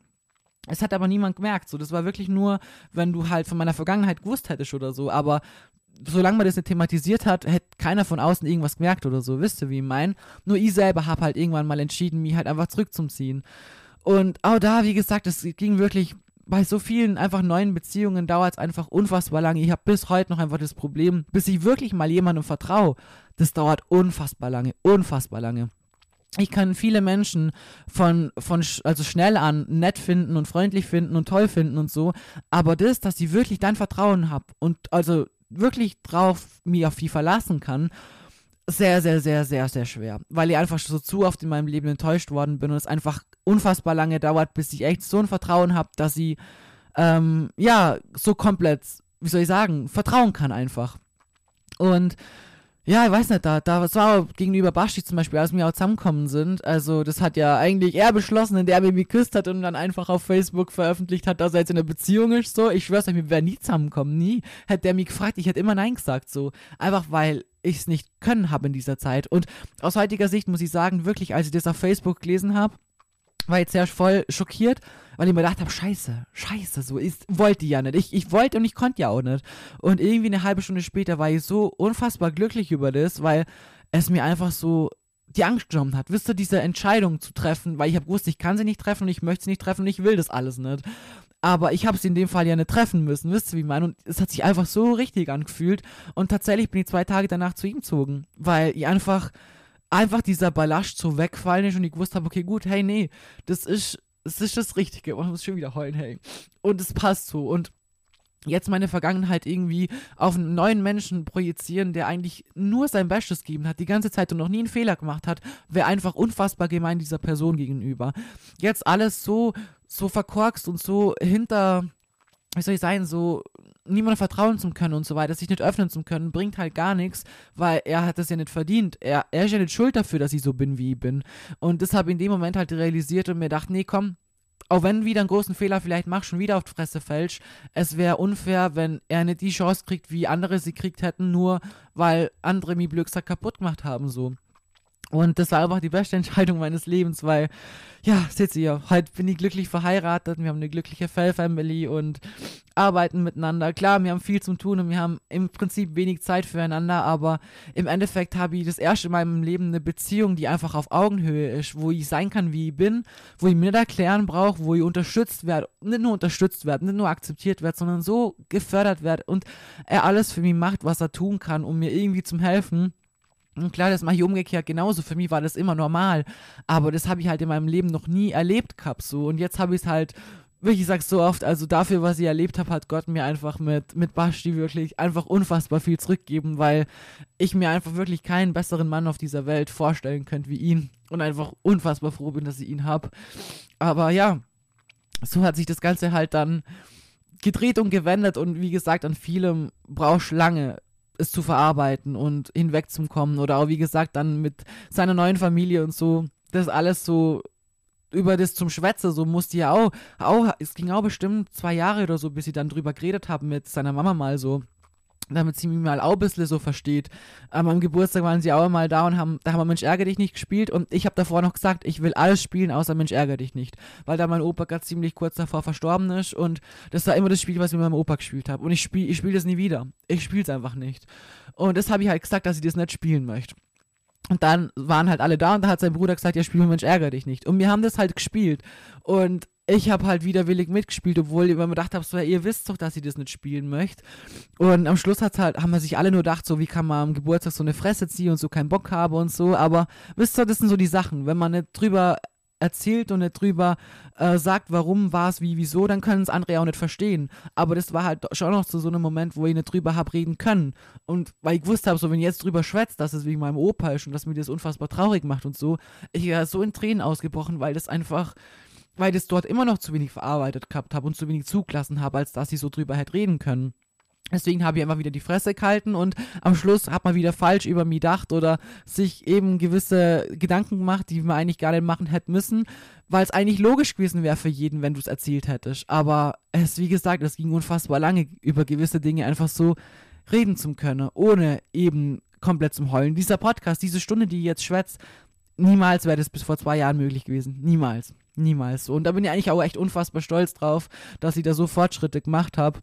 Es hat aber niemand gemerkt. So, das war wirklich nur, wenn du halt von meiner Vergangenheit gewusst hättest oder so. Aber solange man das nicht thematisiert hat, hätte keiner von außen irgendwas gemerkt oder so. Wisst ihr, wie ich meine? Nur ich selber habe halt irgendwann mal entschieden, mich halt einfach zurückzuziehen. Und auch da, wie gesagt, es ging wirklich bei so vielen einfach neuen Beziehungen dauert es einfach unfassbar lange. Ich habe bis heute noch einfach das Problem, bis ich wirklich mal jemandem vertraue, das dauert unfassbar lange, unfassbar lange. Ich kann viele Menschen von, von, also schnell an nett finden und freundlich finden und toll finden und so, aber das, dass ich wirklich dein Vertrauen habe und also wirklich drauf mich auf die verlassen kann, sehr, sehr, sehr, sehr, sehr schwer. Weil ich einfach so zu oft in meinem Leben enttäuscht worden bin und es einfach unfassbar lange dauert, bis ich echt so ein Vertrauen habe, dass ich, ähm, ja, so komplett, wie soll ich sagen, vertrauen kann einfach. Und ja, ich weiß nicht, da, da das war gegenüber Basti zum Beispiel, als wir auch zusammengekommen sind. Also, das hat ja eigentlich er beschlossen, indem er mich geküsst hat und dann einfach auf Facebook veröffentlicht hat, dass er jetzt in einer Beziehung ist. So, ich schwör's euch, wir wären nie zusammenkommen, nie. Hätte der mich gefragt, ich hätte immer Nein gesagt, so. Einfach weil ich es nicht können habe in dieser Zeit. Und aus heutiger Sicht muss ich sagen, wirklich, als ich das auf Facebook gelesen habe, war jetzt sehr voll schockiert, weil ich mir gedacht habe, scheiße, scheiße, so, ich wollte ja nicht. Ich, ich wollte und ich konnte ja auch nicht. Und irgendwie eine halbe Stunde später war ich so unfassbar glücklich über das, weil es mir einfach so die Angst genommen hat, wisst ihr, diese Entscheidung zu treffen, weil ich habe gewusst, ich kann sie nicht treffen und ich möchte sie nicht treffen und ich will das alles nicht. Aber ich habe sie in dem Fall ja nicht treffen müssen, wisst ihr, wie ich meine? Und es hat sich einfach so richtig angefühlt. Und tatsächlich bin ich zwei Tage danach zu ihm gezogen, weil ich einfach einfach dieser Ballast so wegfallen ist und ich gewusst habe, okay, gut, hey, nee, das ist, das ist das Richtige. Und ich muss schon wieder heulen, hey. Und es passt so. Und jetzt meine Vergangenheit irgendwie auf einen neuen Menschen projizieren, der eigentlich nur sein Bestes gegeben hat, die ganze Zeit und noch nie einen Fehler gemacht hat, wäre einfach unfassbar gemein dieser Person gegenüber. Jetzt alles so, so verkorkst und so hinter, wie soll ich sagen, so niemandem vertrauen zu können und so weiter, sich nicht öffnen zu können, bringt halt gar nichts, weil er hat das ja nicht verdient. Er, er ist ja nicht schuld dafür, dass ich so bin, wie ich bin. Und das habe ich in dem Moment halt realisiert und mir gedacht, nee, komm, auch wenn wieder einen großen Fehler vielleicht machst, schon wieder auf die Fresse fälsch, es wäre unfair, wenn er nicht die Chance kriegt, wie andere sie kriegt hätten, nur weil andere mir Blöcksack kaputt gemacht haben, so. Und das war einfach die beste Entscheidung meines Lebens, weil, ja, seht ihr, heute bin ich glücklich verheiratet, wir haben eine glückliche Fell-Family und arbeiten miteinander. Klar, wir haben viel zu tun und wir haben im Prinzip wenig Zeit füreinander, aber im Endeffekt habe ich das erste in meinem Leben eine Beziehung, die einfach auf Augenhöhe ist, wo ich sein kann, wie ich bin, wo ich mir nicht erklären brauche, wo ich unterstützt werde, nicht nur unterstützt werde, nicht nur akzeptiert werde, sondern so gefördert werde und er alles für mich macht, was er tun kann, um mir irgendwie zu helfen und klar, das mache ich umgekehrt genauso. Für mich war das immer normal. Aber das habe ich halt in meinem Leben noch nie erlebt gehabt. So. Und jetzt habe ich es halt, wirklich, ich sag's so oft, also dafür, was ich erlebt habe, hat Gott mir einfach mit, mit Basti wirklich einfach unfassbar viel zurückgegeben, weil ich mir einfach wirklich keinen besseren Mann auf dieser Welt vorstellen könnte wie ihn. Und einfach unfassbar froh bin, dass ich ihn habe. Aber ja, so hat sich das Ganze halt dann gedreht und gewendet und wie gesagt, an vielem brauchst lange es zu verarbeiten und hinwegzukommen oder auch wie gesagt dann mit seiner neuen Familie und so, das alles so über das zum Schwätze, so musste ja auch, auch, es ging auch bestimmt zwei Jahre oder so, bis sie dann drüber geredet haben mit seiner Mama mal so damit sie mich mal auch ein bisschen so versteht. Ähm, am Geburtstag waren sie auch mal da und haben, da haben wir Mensch ärger dich nicht gespielt und ich habe davor noch gesagt, ich will alles spielen, außer Mensch ärger dich nicht. Weil da mein Opa gerade ziemlich kurz davor verstorben ist und das war immer das Spiel, was ich mit meinem Opa gespielt habe. Und ich spiele ich spiel das nie wieder. Ich spiele es einfach nicht. Und das habe ich halt gesagt, dass ich das nicht spielen möchte. Und dann waren halt alle da und da hat sein Bruder gesagt, ja, spiel Mensch ärger dich nicht. Und wir haben das halt gespielt. Und ich habe halt widerwillig mitgespielt, obwohl ich mir gedacht habe, so, ja, ihr wisst doch, dass ich das nicht spielen möchte. Und am Schluss hat's halt, haben wir sich alle nur gedacht, so wie kann man am Geburtstag so eine Fresse ziehen und so keinen Bock habe und so. Aber wisst ihr, das sind so die Sachen. Wenn man nicht drüber erzählt und nicht drüber äh, sagt, warum, war es, wie, wieso, dann können es andere auch nicht verstehen. Aber das war halt schon noch zu so einem Moment, wo ich nicht drüber habe reden können. Und weil ich gewusst habe, so wenn ich jetzt drüber schwätzt, dass es wegen meinem Opa ist und dass mir das unfassbar traurig macht und so, ich wäre so in Tränen ausgebrochen, weil das einfach weil ich das dort immer noch zu wenig verarbeitet gehabt habe und zu wenig zugelassen habe, als dass ich so drüber hätte reden können. Deswegen habe ich immer wieder die Fresse gehalten und am Schluss hat man wieder falsch über mich gedacht oder sich eben gewisse Gedanken gemacht, die man eigentlich gar nicht machen hätte müssen, weil es eigentlich logisch gewesen wäre für jeden, wenn du es erzählt hättest. Aber es, wie gesagt, es ging unfassbar lange über gewisse Dinge einfach so reden zu können, ohne eben komplett zum Heulen. Dieser Podcast, diese Stunde, die ich jetzt schwätzt, niemals wäre das bis vor zwei Jahren möglich gewesen. Niemals. Niemals. Und da bin ich eigentlich auch echt unfassbar stolz drauf, dass ich da so Fortschritte gemacht habe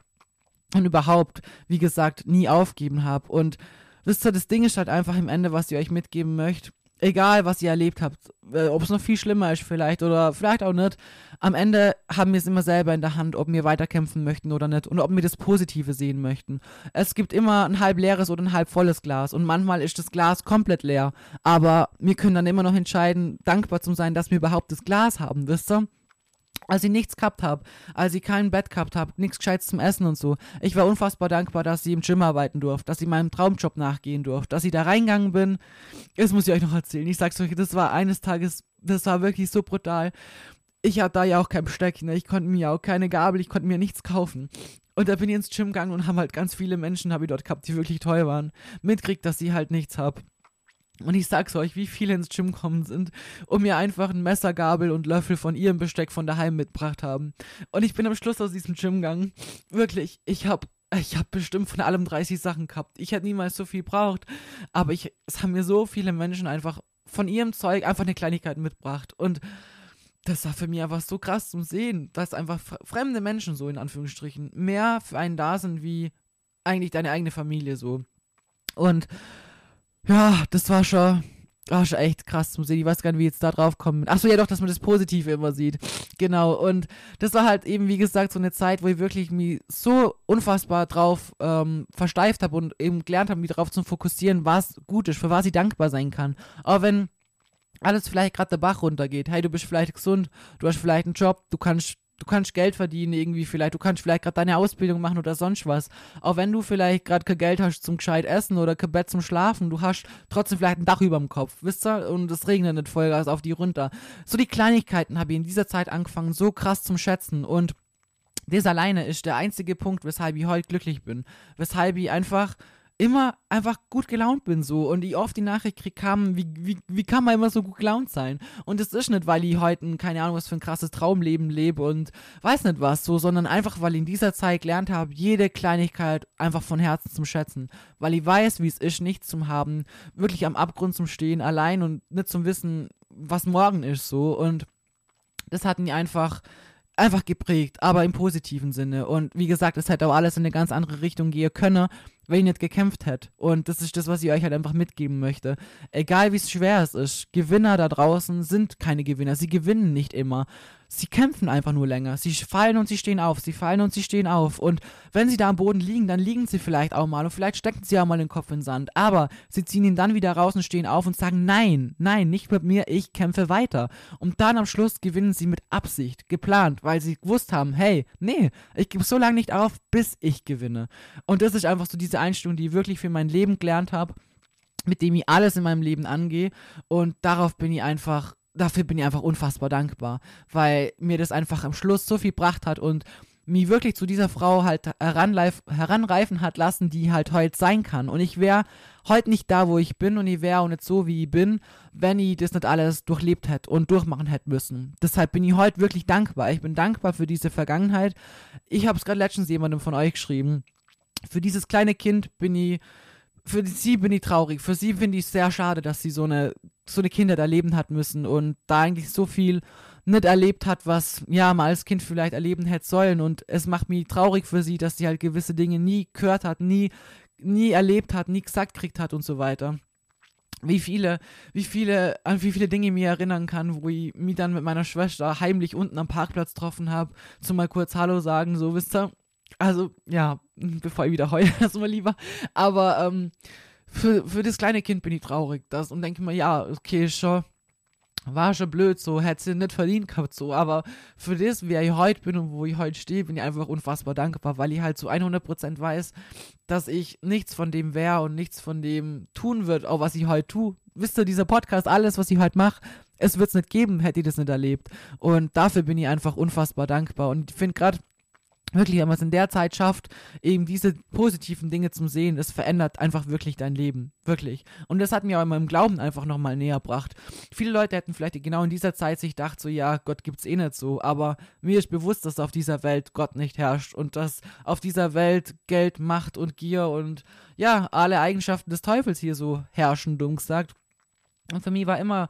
und überhaupt, wie gesagt, nie aufgeben habe. Und wisst ihr, das Ding ist halt einfach im Ende, was ich euch mitgeben möchte. egal was ihr erlebt habt, äh, ob es noch viel schlimmer ist vielleicht oder vielleicht auch nicht, am Ende haben wir es immer selber in der Hand, ob wir weiterkämpfen möchten oder nicht und ob wir das Positive sehen möchten. Es gibt immer ein halb leeres oder ein halb volles Glas und manchmal ist das Glas komplett leer, aber wir können dann immer noch entscheiden, dankbar zu sein, dass wir überhaupt das Glas haben, wisst ihr? Als ich nichts gehabt habe, als ich kein Bett gehabt habe, nichts Gescheites zum Essen und so. Ich war unfassbar dankbar, dass ich im Gym arbeiten durfte, dass ich meinem Traumjob nachgehen durfte, dass ich da reingegangen bin. Das muss ich euch noch erzählen. Ich sag's euch, das war eines Tages, das war wirklich so brutal. Ich hatte da ja auch kein Besteck, ne? Ich konnte mir auch keine Gabel, ich konnte mir nichts kaufen. Und da bin ich ins Gym gegangen und haben halt ganz viele Menschen, habe ich dort gehabt, die wirklich toll waren. Mitkriegt, dass ich halt nichts hab. Und ich sag's euch, wie viele ins Gym kommen sind und mir einfach ein Messer, Gabel und Löffel von ihrem Besteck von daheim mitgebracht haben. Und ich bin am Schluss aus diesem Gym gegangen. Wirklich, ich hab, ich hab bestimmt von allem 30 Sachen gehabt. Ich hätte niemals so viel braucht. Aber ich, es haben mir so viele Menschen einfach von ihrem Zeug einfach eine Kleinigkeit mitgebracht. Und das war für mich einfach so krass zum Sehen, dass einfach fremde Menschen so in Anführungsstrichen mehr für einen da sind wie eigentlich deine eigene Familie so. Und ja, das war schon, war schon echt krass zum Sehen. Ich weiß gar nicht, wie jetzt da drauf kommen. Achso, ja doch, dass man das Positive immer sieht. Genau. Und das war halt eben, wie gesagt, so eine Zeit, wo ich wirklich mich so unfassbar drauf ähm, versteift habe und eben gelernt habe, mich darauf zu fokussieren, was gut ist, für was ich dankbar sein kann. Auch wenn alles vielleicht gerade der Bach runtergeht. Hey, du bist vielleicht gesund, du hast vielleicht einen Job, du kannst du kannst Geld verdienen irgendwie vielleicht, du kannst vielleicht gerade deine Ausbildung machen oder sonst was. Auch wenn du vielleicht gerade kein Geld hast zum gescheit essen oder kein Bett zum Schlafen, du hast trotzdem vielleicht ein Dach über dem Kopf, wisst ihr? Und es regnet nicht Vollgas auf die runter. So die Kleinigkeiten habe ich in dieser Zeit angefangen, so krass zum Schätzen und das alleine ist der einzige Punkt, weshalb ich heute glücklich bin. Weshalb ich einfach immer einfach gut gelaunt bin so und ich oft die Nachricht kriege, kam, wie, wie, wie kann man immer so gut gelaunt sein? Und es ist nicht, weil ich heute, keine Ahnung, was für ein krasses Traumleben lebe und weiß nicht was so, sondern einfach, weil ich in dieser Zeit gelernt habe, jede Kleinigkeit einfach von Herzen zum Schätzen. Weil ich weiß, wie es ist, nichts zu haben, wirklich am Abgrund zum Stehen, allein und nicht zum Wissen, was morgen ist so. Und das hat mich einfach einfach geprägt, aber im positiven Sinne. Und wie gesagt, es hätte auch alles in eine ganz andere Richtung gehen können, wenn ich nicht gekämpft hätte. Und das ist das, was ich euch halt einfach mitgeben möchte. Egal wie schwer es ist, Gewinner da draußen sind keine Gewinner. Sie gewinnen nicht immer. Sie kämpfen einfach nur länger. Sie fallen und sie stehen auf. Sie fallen und sie stehen auf. Und wenn sie da am Boden liegen, dann liegen sie vielleicht auch mal und vielleicht stecken sie auch mal den Kopf in den Sand. Aber sie ziehen ihn dann wieder raus und stehen auf und sagen, nein, nein, nicht mit mir, ich kämpfe weiter. Und dann am Schluss gewinnen sie mit Absicht, geplant, weil sie gewusst haben, hey, nee, ich gebe so lange nicht auf, bis ich gewinne. Und das ist einfach so diese Einstellung, die ich wirklich für mein Leben gelernt habe mit dem ich alles in meinem Leben angehe und darauf bin ich einfach dafür bin ich einfach unfassbar dankbar, weil mir das einfach am Schluss so viel gebracht hat und mich wirklich zu dieser Frau halt heranreifen hat lassen, die halt heute sein kann. Und ich wäre heute nicht da, wo ich bin und ich wäre auch nicht so, wie ich bin, wenn ich das nicht alles durchlebt hätte und durchmachen hätte müssen. Deshalb bin ich heute wirklich dankbar. Ich bin dankbar für diese Vergangenheit. Ich habe es gerade letztens jemandem von euch geschrieben. Für dieses kleine Kind bin ich für sie bin ich traurig. Für sie finde ich es sehr schade, dass sie so eine, so eine Kindheit erleben hat müssen und da eigentlich so viel nicht erlebt hat, was ja mal als Kind vielleicht erleben hätte sollen. Und es macht mich traurig für sie, dass sie halt gewisse Dinge nie gehört hat, nie, nie erlebt hat, nie gesagt kriegt hat und so weiter. Wie viele, wie viele, an wie viele Dinge ich mich erinnern kann, wo ich mich dann mit meiner Schwester heimlich unten am Parkplatz getroffen habe, zum mal kurz Hallo sagen, so wisst ihr. Also, ja, bevor ich wieder heule, erstmal lieber. Aber ähm, für, für das kleine Kind bin ich traurig. Das, und denke mir, ja, okay, schon. War schon blöd, so hätte sie nicht verdient gehabt, so, aber für das, wer ich heute bin und wo ich heute stehe, bin ich einfach unfassbar dankbar, weil ich halt zu 100% weiß, dass ich nichts von dem wäre und nichts von dem tun wird, auch was ich heute tue. Wisst ihr, dieser Podcast, alles, was ich heute mache, es wird es nicht geben, hätte ich das nicht erlebt. Und dafür bin ich einfach unfassbar dankbar. Und ich finde gerade, wirklich, wenn man es in der Zeit schafft, eben diese positiven Dinge zu sehen, das verändert einfach wirklich dein Leben. Wirklich. Und das hat mir auch in meinem Glauben einfach nochmal näher gebracht. Viele Leute hätten vielleicht genau in dieser Zeit sich gedacht, so, ja, Gott gibt's eh nicht so. Aber mir ist bewusst, dass auf dieser Welt Gott nicht herrscht und dass auf dieser Welt Geld, Macht und Gier und ja, alle Eigenschaften des Teufels hier so herrschen, dumm gesagt. Und für mich war immer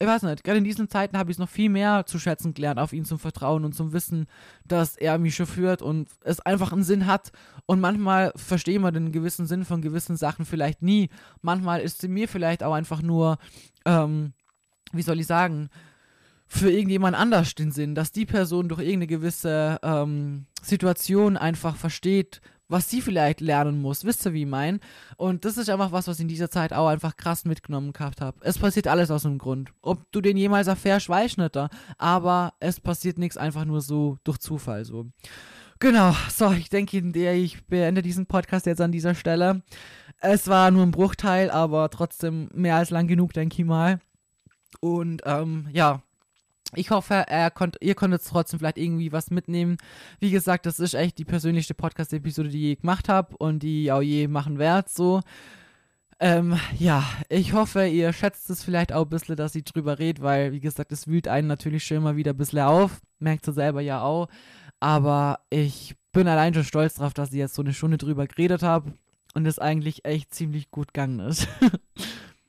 ich weiß nicht, gerade in diesen Zeiten habe ich es noch viel mehr zu schätzen gelernt, auf ihn zum Vertrauen und zum Wissen, dass er mich chauffiert und es einfach einen Sinn hat. Und manchmal verstehen wir den gewissen Sinn von gewissen Sachen vielleicht nie. Manchmal ist sie mir vielleicht auch einfach nur, ähm, wie soll ich sagen, für irgendjemand anders den Sinn, dass die Person durch irgendeine gewisse ähm, Situation einfach versteht, was sie vielleicht lernen muss. Wisst ihr, wie ich mein? Und das ist einfach was, was ich in dieser Zeit auch einfach krass mitgenommen gehabt habe. Es passiert alles aus einem Grund. Ob du den jemals erfährst, weiß ich nicht. Aber es passiert nichts einfach nur so durch Zufall so. Genau, so, ich denke, ich beende diesen Podcast jetzt an dieser Stelle. Es war nur ein Bruchteil, aber trotzdem mehr als lang genug, denke ich mal. Und ähm, ja, ich hoffe, konnt, ihr konntet trotzdem vielleicht irgendwie was mitnehmen. Wie gesagt, das ist echt die persönlichste Podcast-Episode, die ich je gemacht habe und die auch je machen werde. So. Ähm, ja, ich hoffe, ihr schätzt es vielleicht auch ein bisschen, dass ich drüber rede, weil, wie gesagt, es wühlt einen natürlich schon immer wieder ein bisschen auf. Merkt ihr selber ja auch. Aber ich bin allein schon stolz drauf, dass ich jetzt so eine Stunde drüber geredet habe und es eigentlich echt ziemlich gut gegangen ist.